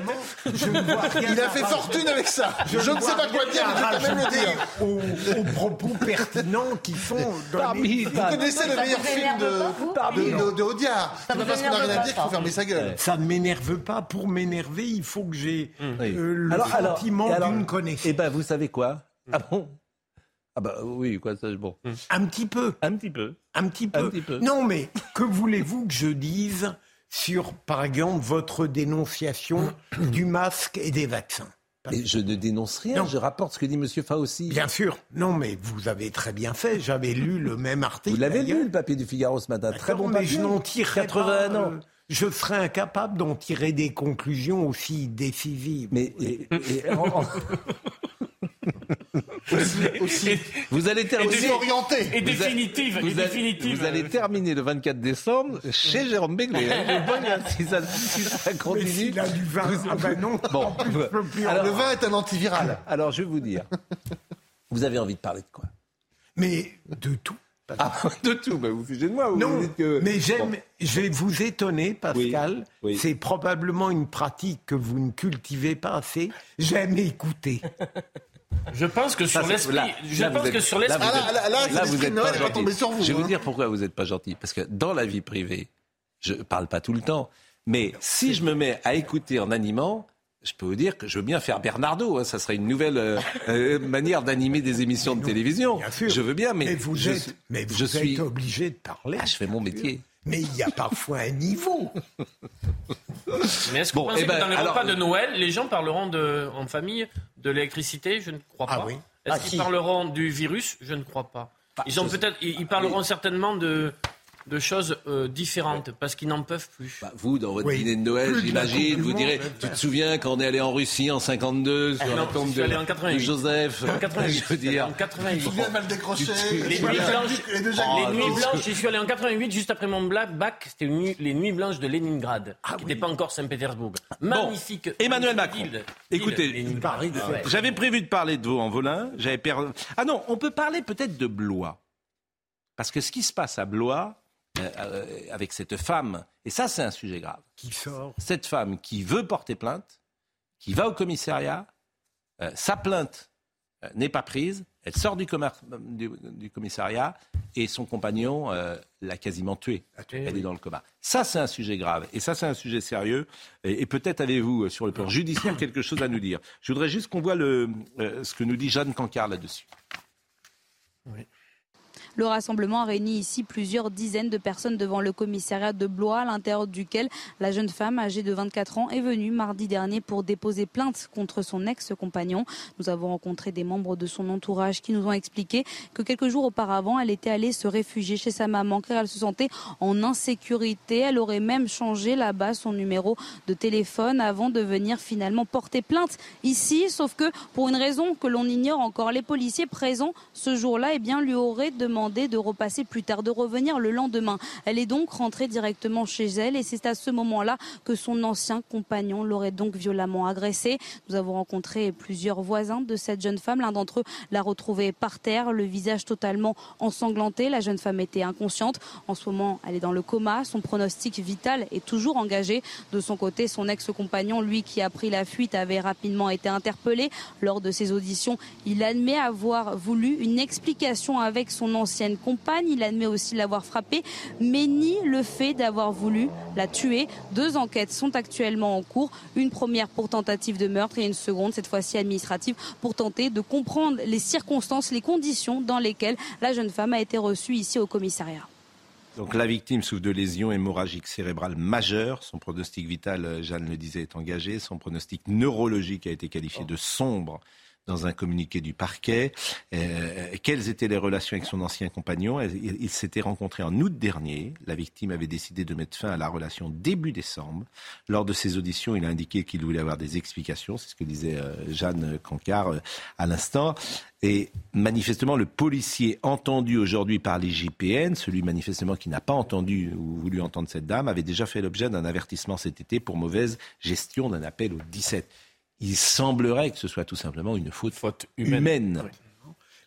Je ne vois rien Il a fait fortune avec ça. Je, ne sais pas quoi dire, mais je vais même le dire. Aux, aux propos pertinents qui sont Parmi- donnés. Vous connaissez le meilleur film de, de Audiard. C'est vous pas parce qu'on n'a énerve rien à pas, dire qu'il faut ça. fermer sa gueule. Ça ne m'énerve pas. Pour m'énerver, il faut que j'ai Oui. euh, le sentiment d'une connaissance. Eh ben, vous savez quoi? Ah bon? Ah bah oui, quoi, ça, bon. Un petit peu. Un petit peu. Un petit peu. Un petit peu. Non, mais que voulez-vous que je dise sur, par exemple, votre dénonciation du masque et des vaccins? Et je ne dénonce rien, Non. je rapporte ce que dit M. Faussi. Bien sûr. Non, mais vous avez très bien fait. J'avais lu le même article. Vous l'avez lu, le papier du Figaro ce matin. Très bon mais papier. je n'en tirerai 81 pas, ans. euh, je serais incapable d'en tirer des conclusions aussi décisives. Mais et- et- en- en- Aussi. vous allez terminer. Orienté. Et Vous a- définitive. Vous, et allez- définitive. vous allez terminer le 24 décembre chez Jérôme Béglé. hein. Si, ça, si ça Mais continue. s'il a du vin, ah ben non. Bon. En plus, je peux plus en Alors- Le vin est un antiviral. Alors, je vais vous dire. Vous avez envie de parler de quoi? Mais de tout. Ah, de tout. Bah, vous figez de moi. Vous Non, me dites que... mais j'aime, Bon. je vais vous étonner, Pascal. Oui, oui. C'est probablement une pratique que vous ne cultivez pas assez. J'aime écouter. Je pense que sur l'esprit. là- Je là, pense êtes- que sur l'esprit. Ah, là, là, là, vous êtes de Noël pas va gentil. tomber sur vous, Je vais vous hein. dire pourquoi vous n'êtes pas gentil. Parce que dans la vie privée, je parle pas tout le temps. Mais si je me mets à écouter en animant, je peux vous dire que je veux bien faire Bernardo. hein. ça serait une nouvelle euh, euh, manière d'animer des émissions de télévision. Bien sûr. Je veux bien, mais, Mais vous je, êtes, suis- mais vous je suis. êtes obligé de parler. Ah, je fais mon métier. Mais il y a parfois un niveau. Mais est-ce que Bon, vous pensez eh ben, que dans les alors- repas de Noël, les gens parleront de, en famille de l'électricité? Je ne crois Ah pas. oui. Est-ce Ah, qu'ils parleront du virus? Je ne crois pas. Ils ont peut-être, ils ils parleront certainement de, de choses euh, différentes parce qu'ils n'en peuvent plus. Bah, vous, dans votre Oui. dîner de Noël, j'imagine, vous direz, tu te souviens quand on est allé en Russie en 52 sur Ah la non, tombe je de, allé en 88. de Joseph En 88. Je veux dire, En 88. Il vient mal décrocher. Les nuits blanches, Jacques les nuits blanches, j'y suis allé en 88, juste après mon black bac, c'était les nuits blanches de Leningrad, Ah qui n'était pas encore Saint-Pétersbourg. Magnifique. Emmanuel Macron. ville. Écoutez, Ah. J'avais prévu de parler de vos en volin. J'avais perdu. Ah non, on peut parler peut-être de Blois. Parce que ce qui se passe à Blois, euh, euh, avec cette femme, et ça c'est un sujet grave, Qui sort? cette femme qui veut porter plainte, qui va au commissariat, euh, sa plainte euh, n'est pas prise, elle sort du, commer- du- du commissariat et son compagnon l'a quasiment tuée. Elle est dans le coma. Ça, c'est un sujet grave. Et ça, c'est un sujet sérieux. Et, et peut-être avez-vous, sur le plan judiciaire, quelque chose à nous dire. Je voudrais juste qu'on voit le, ce que nous dit Jeanne Cancard là-dessus. Le rassemblement a réuni ici plusieurs dizaines de personnes devant le commissariat de Blois, à l'intérieur duquel la jeune femme âgée de 24 ans est venue mardi dernier pour déposer plainte contre son ex-compagnon. Nous avons rencontré des membres de son entourage qui nous ont expliqué que quelques jours auparavant, elle était allée se réfugier chez sa maman car elle se sentait en insécurité. Elle aurait même changé là-bas son numéro de téléphone avant de venir finalement porter plainte ici. Sauf que pour une raison que l'on ignore encore, les policiers présents ce jour-là eh bien, lui auraient demandé de repasser plus tard, de revenir le lendemain. Elle est donc rentrée directement chez elle et c'est à ce moment-là que son ancien compagnon l'aurait donc violemment agressée. Nous avons rencontré plusieurs voisins de cette jeune femme. L'un d'entre eux l'a retrouvée par terre, le visage totalement ensanglanté. La jeune femme était inconsciente. En ce moment, elle est dans le coma. Son pronostic vital est toujours engagé. De son côté, son ex-compagnon, lui qui a pris la fuite, avait rapidement été interpellé. Lors de ses auditions, il admet avoir voulu une explication avec son ancienne compagne. Il admet aussi l'avoir frappée, mais nie le fait d'avoir voulu la tuer. Deux enquêtes sont actuellement en cours. Une première pour tentative de meurtre et une seconde, cette fois-ci administrative, pour tenter de comprendre les circonstances, les conditions dans lesquelles la jeune femme a été reçue ici au commissariat. Donc la victime souffre de lésions hémorragiques cérébrales majeures. Son pronostic vital, euh, Jeanne le disait, est engagé. Son pronostic neurologique a été qualifié de sombre. Dans un communiqué du parquet. Euh, quelles étaient les relations avec son ancien compagnon? Il, il s'était rencontré en août dernier. La victime avait décidé de mettre fin à la relation début décembre. Lors de ses auditions, il a indiqué qu'il voulait avoir des explications. C'est ce que disait euh, Jeanne Cancard euh, à l'instant. Et manifestement, le policier entendu aujourd'hui par les JPN, celui manifestement qui n'a pas entendu ou voulu entendre cette dame, avait déjà fait l'objet d'un avertissement cet été pour mauvaise gestion d'un appel au 17 il semblerait que ce soit tout simplement une faute, humaine.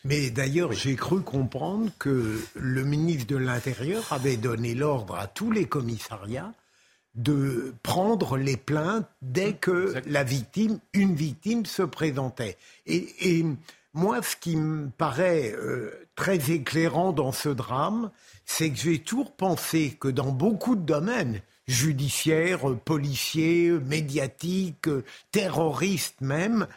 Mais d'ailleurs, j'ai cru comprendre que le ministre de l'Intérieur avait donné l'ordre à tous les commissariats de prendre les plaintes dès que la victime, une victime se présentait. Et, moi, ce qui me paraît euh, très éclairant dans ce drame, c'est que j'ai toujours pensé que dans beaucoup de domaines, judiciaire, policier, médiatique, terroriste même,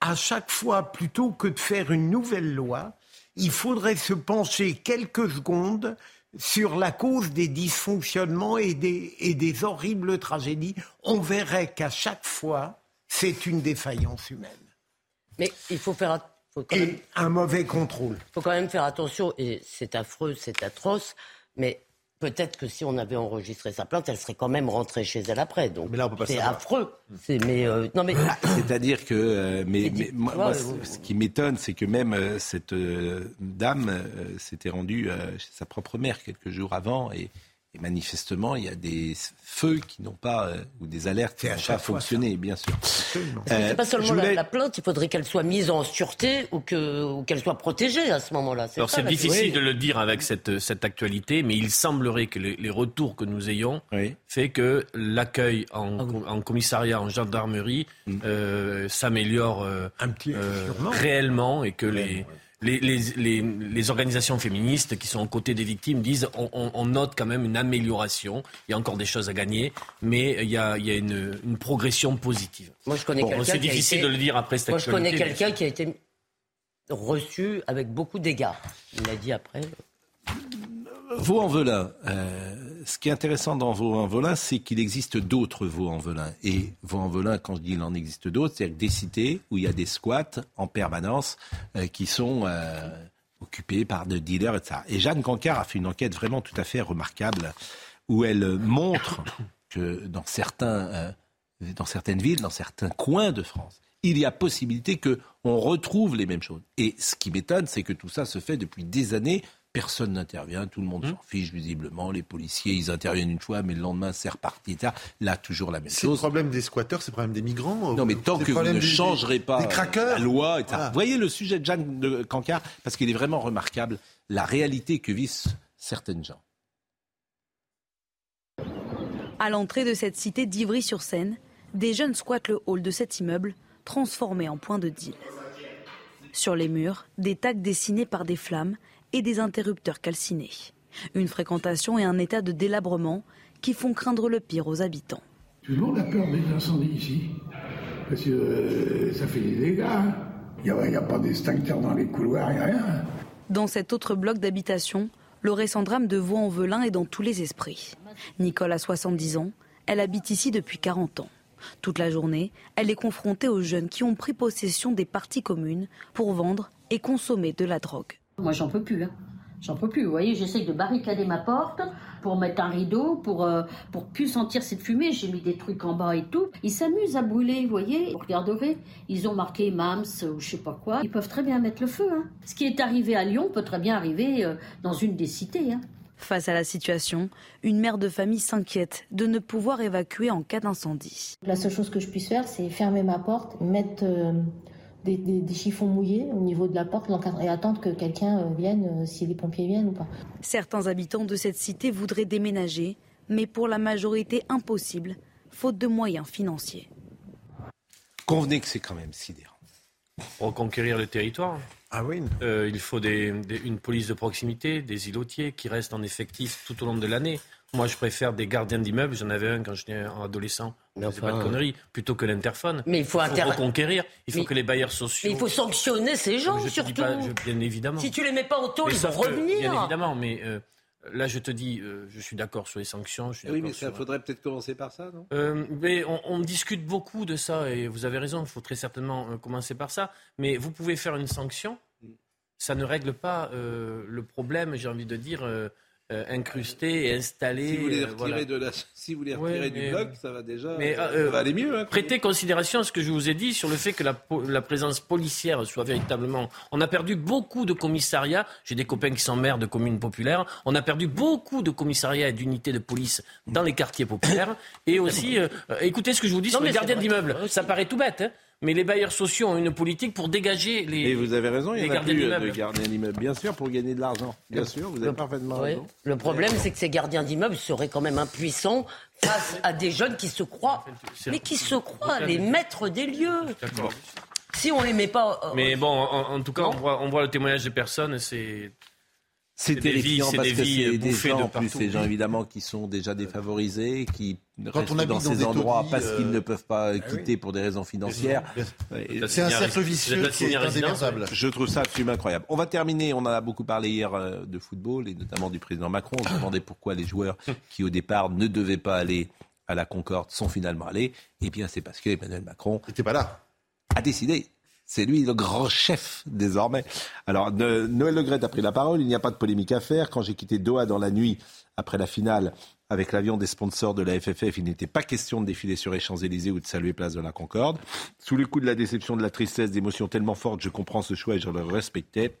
à chaque fois, plutôt que de faire une nouvelle loi, il faudrait se pencher quelques secondes sur la cause des dysfonctionnements et des, et des horribles tragédies. On verrait qu'à chaque fois, c'est une défaillance humaine. Mais il faut faire un mauvais contrôle. Il faut quand même faire attention, et c'est affreux, c'est atroce, mais peut-être que si on avait enregistré sa plainte, elle serait quand même rentrée chez elle après. Donc c'est affreux. C'est mais euh, non mais c'est-à-dire que euh, mais, moi, ce qui m'étonne, c'est que même euh, cette dame s'était rendue chez sa propre mère quelques jours avant et et manifestement, il y a des feux qui n'ont pas, euh, ou des alertes qui n'ont pas fonctionné, bien sûr. Euh, pas seulement la, plainte, il faudrait qu'elle soit mise en sûreté ou qu'elle soit protégée à ce moment-là. Alors c'est difficile de le dire avec cette, cette actualité, mais il semblerait que les, retours que nous ayons fait que l'accueil en, ah en, commissariat, en gendarmerie, mm. euh, s'améliore euh, réellement et que les les, les, les, organisations féministes qui sont aux côtés des victimes disent on, on, note quand même une amélioration. Il y a encore des choses à gagner, mais il y a, il y a une, une, progression positive. Moi, je connais quelqu'un. C'est difficile de le dire après cette Moi, je connais quelqu'un qui a été reçu avec beaucoup d'égards. Il l'a dit après. Vaux-en-Velin. Euh, ce qui est intéressant dans Vaux-en-Velin, c'est qu'il existe d'autres Vaux-en-Velin. Et Vaux-en-Velin, quand je dis qu'il en existe d'autres, c'est des cités où il y a des squats en permanence euh, qui sont euh, occupés par des dealers, etc. Et Jeanne Cancard a fait une enquête vraiment tout à fait remarquable où elle montre que dans, certains, dans certaines villes, dans certains coins de France, il y a possibilité qu'on retrouve les mêmes choses. Et ce qui m'étonne, c'est que tout ça se fait depuis des années personne n'intervient, tout le monde mmh. s'en fiche visiblement, les policiers ils interviennent une fois mais le lendemain c'est reparti, Là toujours la même chose. C'est le problème des squatteurs, c'est le problème des migrants Non mais tant que vous ne changerez pas la loi, etc. Vous voyez le sujet de Jeanne de Cancard, parce qu'il est vraiment remarquable, la réalité que vivent certaines gens. À l'entrée de cette cité d'Ivry-sur-Seine, des jeunes squattent le hall de cet immeuble, transformé en point de deal. Sur les murs, des tags dessinés par des flammes et des interrupteurs calcinés. Une fréquentation et un état de délabrement qui font craindre le pire aux habitants. Tout le monde a peur des incendies ici, parce que euh, ça fait des dégâts. Il n'y a, pas d'extincteur dans les couloirs, il n'y a rien. Dans cet autre bloc d'habitation, le récent drame de Vaux-en-Velin est dans tous les esprits. Nicole a 70 ans, elle habite ici depuis 40 ans. Toute la journée, elle est confrontée aux jeunes qui ont pris possession des parties communes pour vendre et consommer de la drogue. Moi, j'en peux plus. Hein. J'en peux plus. Vous voyez, j'essaie de barricader ma porte pour mettre un rideau, pour euh, pour plus sentir cette fumée. J'ai mis des trucs en bas et tout. Ils s'amusent à brûler, vous voyez. Vous regarderez, ils ont marqué MAMS ou je sais pas quoi. Ils peuvent très bien mettre le feu. Hein. Ce qui est arrivé à Lyon peut très bien arriver euh, dans une des cités. Hein. Face à la situation, une mère de famille s'inquiète de ne pouvoir évacuer en cas d'incendie. La seule chose que je puisse faire, c'est fermer ma porte, mettre euh, des, chiffons mouillés au niveau de la porte et attendre que quelqu'un euh, vienne, euh, si les pompiers viennent ou pas. Certains habitants de cette cité voudraient déménager, mais pour la majorité impossible, faute de moyens financiers. Convenez que c'est quand même sidérant. Reconquérir le territoire. Ah oui. Euh, il faut une police de proximité, des îlotiers qui restent en effectif tout au long de l'année. Moi, je préfère des gardiens d'immeubles. J'en avais un quand j'étais adolescent. Mais pas de conneries. Plutôt que l'interphone. Mais il faut, il faut reconquérir. Il faut que les bailleurs sociaux. Mais il faut sanctionner ces gens, surtout. bien évidemment. Si tu les mets pas en taux, ils vont revenir. bien évidemment, mais. Euh, Là, je te dis, euh, je suis d'accord sur les sanctions. Je suis Oui, mais ça sur- faudrait peut-être commencer par ça, non? Euh, mais on, on discute beaucoup de ça et vous avez raison, il faut très certainement euh, commencer par ça. Mais vous pouvez faire une sanction, ça ne règle pas euh, le problème, j'ai envie de dire, euh, incrusté et installé. Si vous voulez euh, retirer, voilà. de la... si vous Ouais, retirer mais- du bloc, ça va déjà Mais, ça euh, va aller mieux. hein. Prêtez considération à ce que je vous ai dit sur le fait que la, la présence policière soit véritablement. On a perdu beaucoup de commissariats. J'ai des copains qui sont maires de communes populaires. On a perdu beaucoup de commissariats et d'unités de police dans les quartiers populaires. Et aussi, euh, écoutez ce que je vous dis Non, sur les gardiens d'immeubles. Ça paraît tout bête, hein, mais les bailleurs sociaux ont une politique pour dégager les. Et vous avez raison, il les y en a plus euh, de gardiens d'immeubles, bien sûr, pour gagner de l'argent. Bien sûr, vous avez parfaitement raison. Le problème, c'est que ces gardiens d'immeubles seraient quand même impuissants face à des jeunes qui se croient, mais qui se croient les maîtres des lieux. D'accord. Si on les met pas. euh, Mais bon, en, en tout cas, on voit, on voit le témoignage des personnes, c'est. C'est des vies, terrifiant c'est parce des que vies c'est des bouffées gens, de en plus, partout. ces gens évidemment qui sont déjà défavorisés, qui Quand restent on habite dans dans ces des endroits taudis, parce euh, qu'ils ne peuvent pas ah quitter pour des raisons financières. C'est un cercle vicieux qui est indémerdable. Je trouve ça absolument incroyable. On va terminer, on en a beaucoup parlé hier euh, de football et notamment du président Macron. On se demandait pourquoi les joueurs qui au départ ne devaient pas aller à la Concorde sont finalement allés. Eh bien c'est parce que Emmanuel Macron n'était pas là. A décidé. C'est lui le grand chef désormais. Alors Ne- Noël Legrette a pris la parole. Il n'y a pas de polémique à faire. Quand j'ai quitté Doha dans la nuit après la finale avec l'avion des sponsors de la FFF, il n'était pas question de défiler sur les Champs-Élysées ou de saluer Place de la Concorde. Sous le coup de la déception, de la tristesse, d'émotions tellement fortes, je comprends ce choix et je le respectais.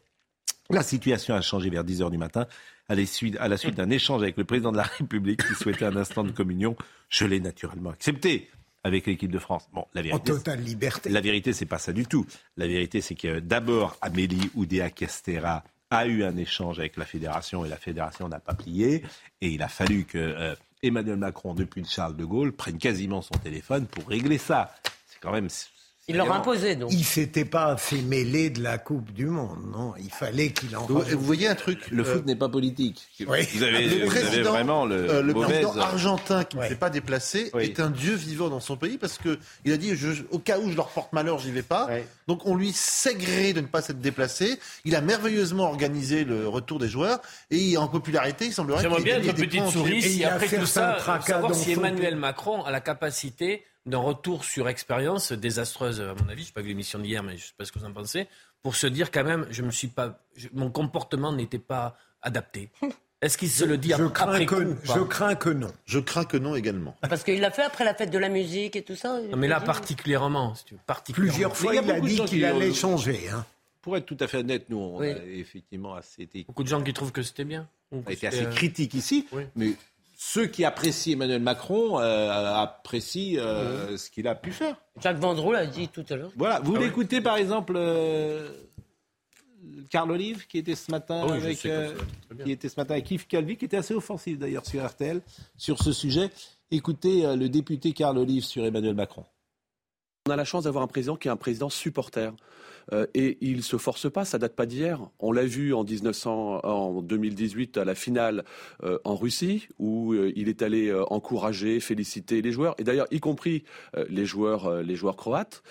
La situation a changé vers 10 heures du matin à la suite d'un échange avec le président de la République qui souhaitait un instant de communion. Je l'ai naturellement accepté avec l'équipe de France. Bon, la En vérité, totale liberté. la vérité, c'est pas ça du tout. La vérité, c'est que d'abord, Amélie Oudéa Castera a eu un échange avec la fédération et la fédération n'a pas plié. Et il a fallu que euh, Emmanuel Macron, depuis le Charles de Gaulle, prenne quasiment son téléphone pour régler ça. C'est quand même. Il leur imposé, donc. Il s'était pas assez mêlé de la Coupe du Monde, non Il fallait qu'il en Vous, vous voyez un truc Le euh, foot n'est pas politique. Oui. Vous avez, le vous avez président, vraiment le, euh, le mauvaise- président argentin qui ne Ouais. s'est pas déplacé Oui. est un dieu vivant dans son pays parce que il a dit je- au cas où je leur porte malheur, j'y vais pas. Ouais. Donc on lui sait gré de ne pas s'être déplacé. Il a merveilleusement organisé le retour des joueurs et en popularité, il semblerait J'aimerais qu'il bien une des petite points en souris Et après fait tout ça un ça, tracas savoir dans si son Emmanuel pays. Macron a la capacité d'un retour sur expérience désastreuse, à mon avis, je n'ai pas vu l'émission d'hier, mais je ne sais pas ce que vous en pensez, pour se dire quand même, je me suis pas, je- mon comportement n'était pas adapté. Est-ce qu'il se le dit je ap- crains, après que, coup je crains que non. Je crains que non également. Parce qu'il l'a fait après la fête de la musique et tout ça. Non, mais là, particulièrement, si tu veux, particulièrement. Plusieurs fois, il a dit qu'il qui, allait euh, changer. Hein. Pour être tout à fait honnête, nous, on Oui. a effectivement assez été, Beaucoup de gens qui trouvent que c'était bien. On a été c'était, assez euh, critiques ici, oui. mais ceux qui apprécient Emmanuel Macron euh, apprécient euh, ce qu'il a pu faire. Jacques Vendroux l'a dit tout à l'heure. Voilà, vous Ah oui. écouter par exemple euh, Carl Olive qui était ce matin Ah oui, avec euh, qui était ce matin avec Yves Calvi, qui était assez offensif d'ailleurs sur RTL sur ce sujet. Écoutez euh, le député Carl Olive sur Emmanuel Macron. On a la chance d'avoir un président qui est un président supporter. Euh, et il se force pas, ça date pas d'hier. On l'a vu en 1900, en 2018 à la finale euh, en Russie, où euh, il est allé encourager, féliciter les joueurs, et d'ailleurs y compris les joueurs, les joueurs croates.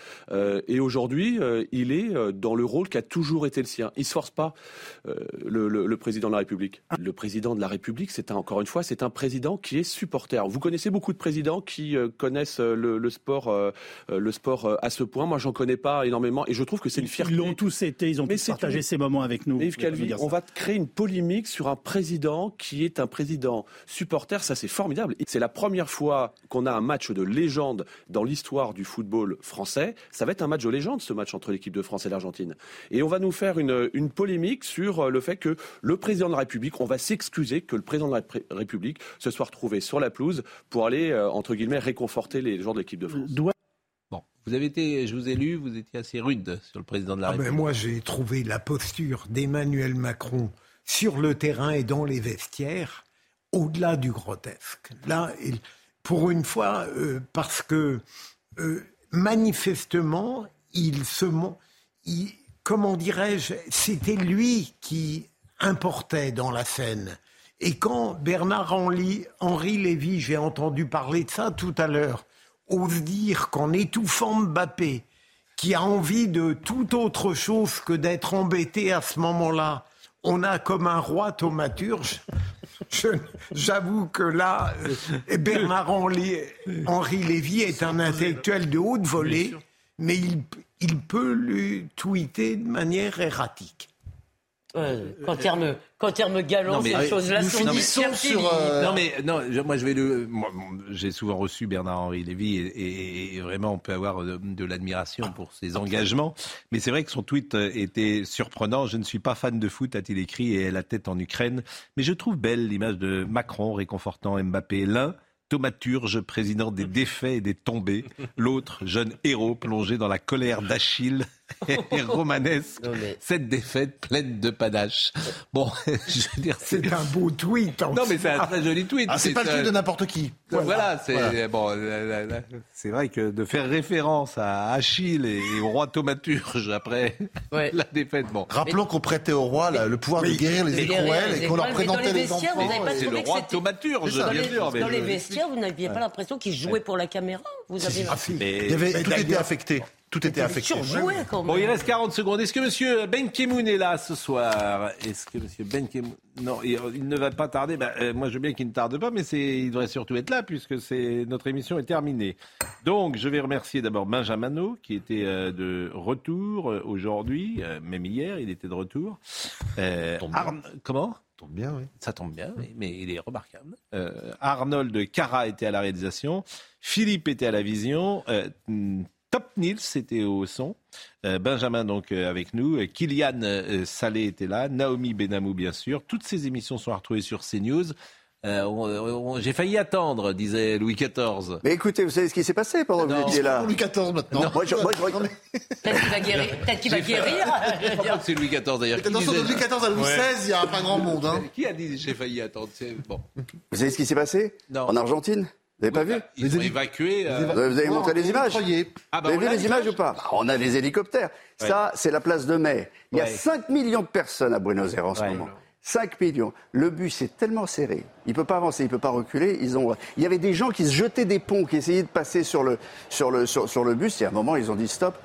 Et aujourd'hui, il est dans le rôle qui a toujours été le sien. Il se force pas, le, président de la République. Le président de la République, c'est un- encore une fois, c'est un président qui est supporter. Vous connaissez beaucoup de présidents qui connaissent le, le sport, le sport à ce point. Moi, j'en connais pas énormément, et je trouve que c'est une fierté. Ils l'ont tous été, ils ont tous partagé ces moments avec nous. Mais Yves Calvi, on va créer une polémique sur un président qui est un président supporter. Ça, c'est formidable. C'est la première fois qu'on a un match de légende dans l'histoire du football français. Ça va être un match de légende, ce match entre l'équipe de France et l'Argentine. Et on va nous faire une, une polémique sur euh, le fait que le président de la République, on va s'excuser que le président de la Ré- République se soit retrouvé sur la pelouse pour aller, euh, entre guillemets, réconforter les joueurs de l'équipe de France. Vous avez été, je vous ai lu, vous étiez assez rude sur le président de la Ah ben, République. moi, j'ai trouvé la posture d'Emmanuel Macron sur le terrain et dans les vestiaires au-delà du grotesque. Là, pour une fois, euh, parce que euh, manifestement, il se il- comment dirais-je, c'était lui qui importait dans la scène. Et quand Bernard Henry, Henri Lévy, j'ai entendu parler de ça tout à l'heure, ose dire qu'en étouffant Mbappé, qui a envie de tout autre chose que d'être embêté à ce moment-là, on a comme un roi thaumaturge, j'avoue que là, euh, Bernard Henri, Henri Lévy est un intellectuel de haute volée, mais il, il peut lui tweeter de manière erratique. Ouais, quand terme, quand terme galant, ces choses-là sont sur, euh, Non mais non, je- moi je vais le. J'ai souvent reçu Bernard-Henri Lévy et, et- et vraiment on peut avoir de, de l'admiration pour ses engagements. Mais c'est vrai que son tweet euh, était surprenant. Je ne suis pas fan de foot, a-t-il écrit, et la tête en Ukraine. Mais je trouve belle l'image de Macron réconfortant Mbappé. L'un. Thaumaturge, président des défaits et des tombés. L'autre, jeune héros plongé dans la colère d'Achille et romanesque. Cette défaite pleine de panache. Bon, je veux dire, C'est un beau tweet. en non, mais c'est un très joli tweet. Ah, c'est pas le tweet de n'importe qui. Voilà, c'est Voilà. bon. C'est vrai que de faire référence à Achille et, et au roi Thaumaturge après la défaite, bon. Rappelons qu'on prêtait au roi le pouvoir de guérir les écrouelles les et qu'on leur présentait les les enfants. C'est le roi Thaumaturge, Dans bien les, sûr. mais dans je- les vestiaires, vous n'aviez pas l'impression qu'ils jouaient pour la caméra Vous avez Mais- Il y avait, mais tout était affecté. Tout était affecté. surjoué quand même. Bon, il reste 40 secondes. Est-ce que Monsieur Ben Kemoun est là ce soir? Est-ce que Monsieur Ben Kemoun... Non, il, il ne va pas tarder. Ben, euh, moi, je veux bien qu'il ne tarde pas, mais il devrait surtout être là puisque c'est notre émission est terminée. Donc, je vais remercier d'abord Benjamin No, qui était euh, de retour euh, aujourd'hui, euh, même hier, il était de retour. Euh, Arn- Comment? Tombe bien, oui. Ça tombe bien, oui, mais il est remarquable. Euh, Arnold Cara était à la réalisation, Philippe était à la vision, euh, hmm, Top Nils était au son, euh, Benjamin donc euh, avec nous, euh, Kylian euh, Salé était là, Naomi Benamou bien sûr. Toutes ces émissions sont à retrouver sur CNews. Euh, J'ai failli attendre, disait Louis XIV. Mais écoutez, vous savez ce qui s'est passé pendant que vous étiez là? Louis XIV maintenant. Moi, je, moi, je regarde- Peut-être qu'il va guérir. Peut-être qu'il va guérir. Je crois que c'est Louis XIV d'ailleurs. qui Attention, de disait- Louis XIV à Louis Ouais. XVI, il n'y a pas grand monde. Hein. Qui a dit j'ai failli attendre? C'est- Bon. Vous savez ce qui s'est passé? En Argentine? Vous n'avez pas vu Ils ont évacué. euh, Vous avez montré les images Ah bah, Vous on avez vu les images ou pas Bah, On a des hélicoptères. Ça, c'est la place de mai. Il y a Ouais. 5 millions de personnes à Buenos Aires en ce moment. 5 millions. Le bus est tellement serré. Il peut pas avancer, il peut pas reculer. Ils ont... Il y avait des gens qui se jetaient des ponts, qui essayaient de passer sur le, sur le, sur, sur le bus. Et à un moment, ils ont dit stop.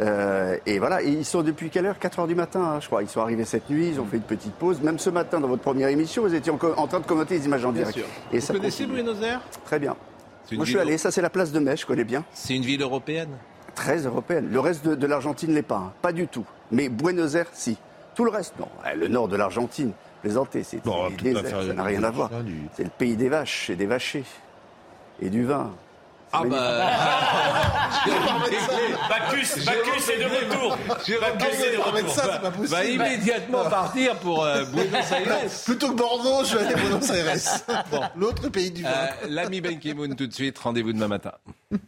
Euh, et voilà. Et ils sont depuis quelle heure? 4 heures du matin, hein, je crois. Ils sont arrivés cette nuit, ils ont fait une petite pause. Même ce matin, dans votre première émission, vous étiez en, train de commenter les images en Bien direct. sûr. Et Vous ça connaissez continue. Buenos Aires Très bien. C'est une Moi, je suis ville- allé. Ça, c'est la place de mai. Je connais bien. C'est une ville européenne? Très européenne. Le reste de, de l'Argentine l'est pas, hein. pas du tout. Mais Buenos Aires, si. Tout le reste, non. Eh, Le nord de l'Argentine, plaisantez, c'est Bon, ça n'a rien à voir. du- C'est le pays des vaches et des vachés. Et du vin. Ah Bacchus, Bacchus est de retour. Bacchus est de retour. ça, c'est pas possible. Va immédiatement partir pour euh, Buenos Aires. Plutôt que Bordeaux, je vais aller à Buenos Aires. L'autre pays du. Euh, L'ami Ben Kimoun tout de suite, rendez-vous demain matin.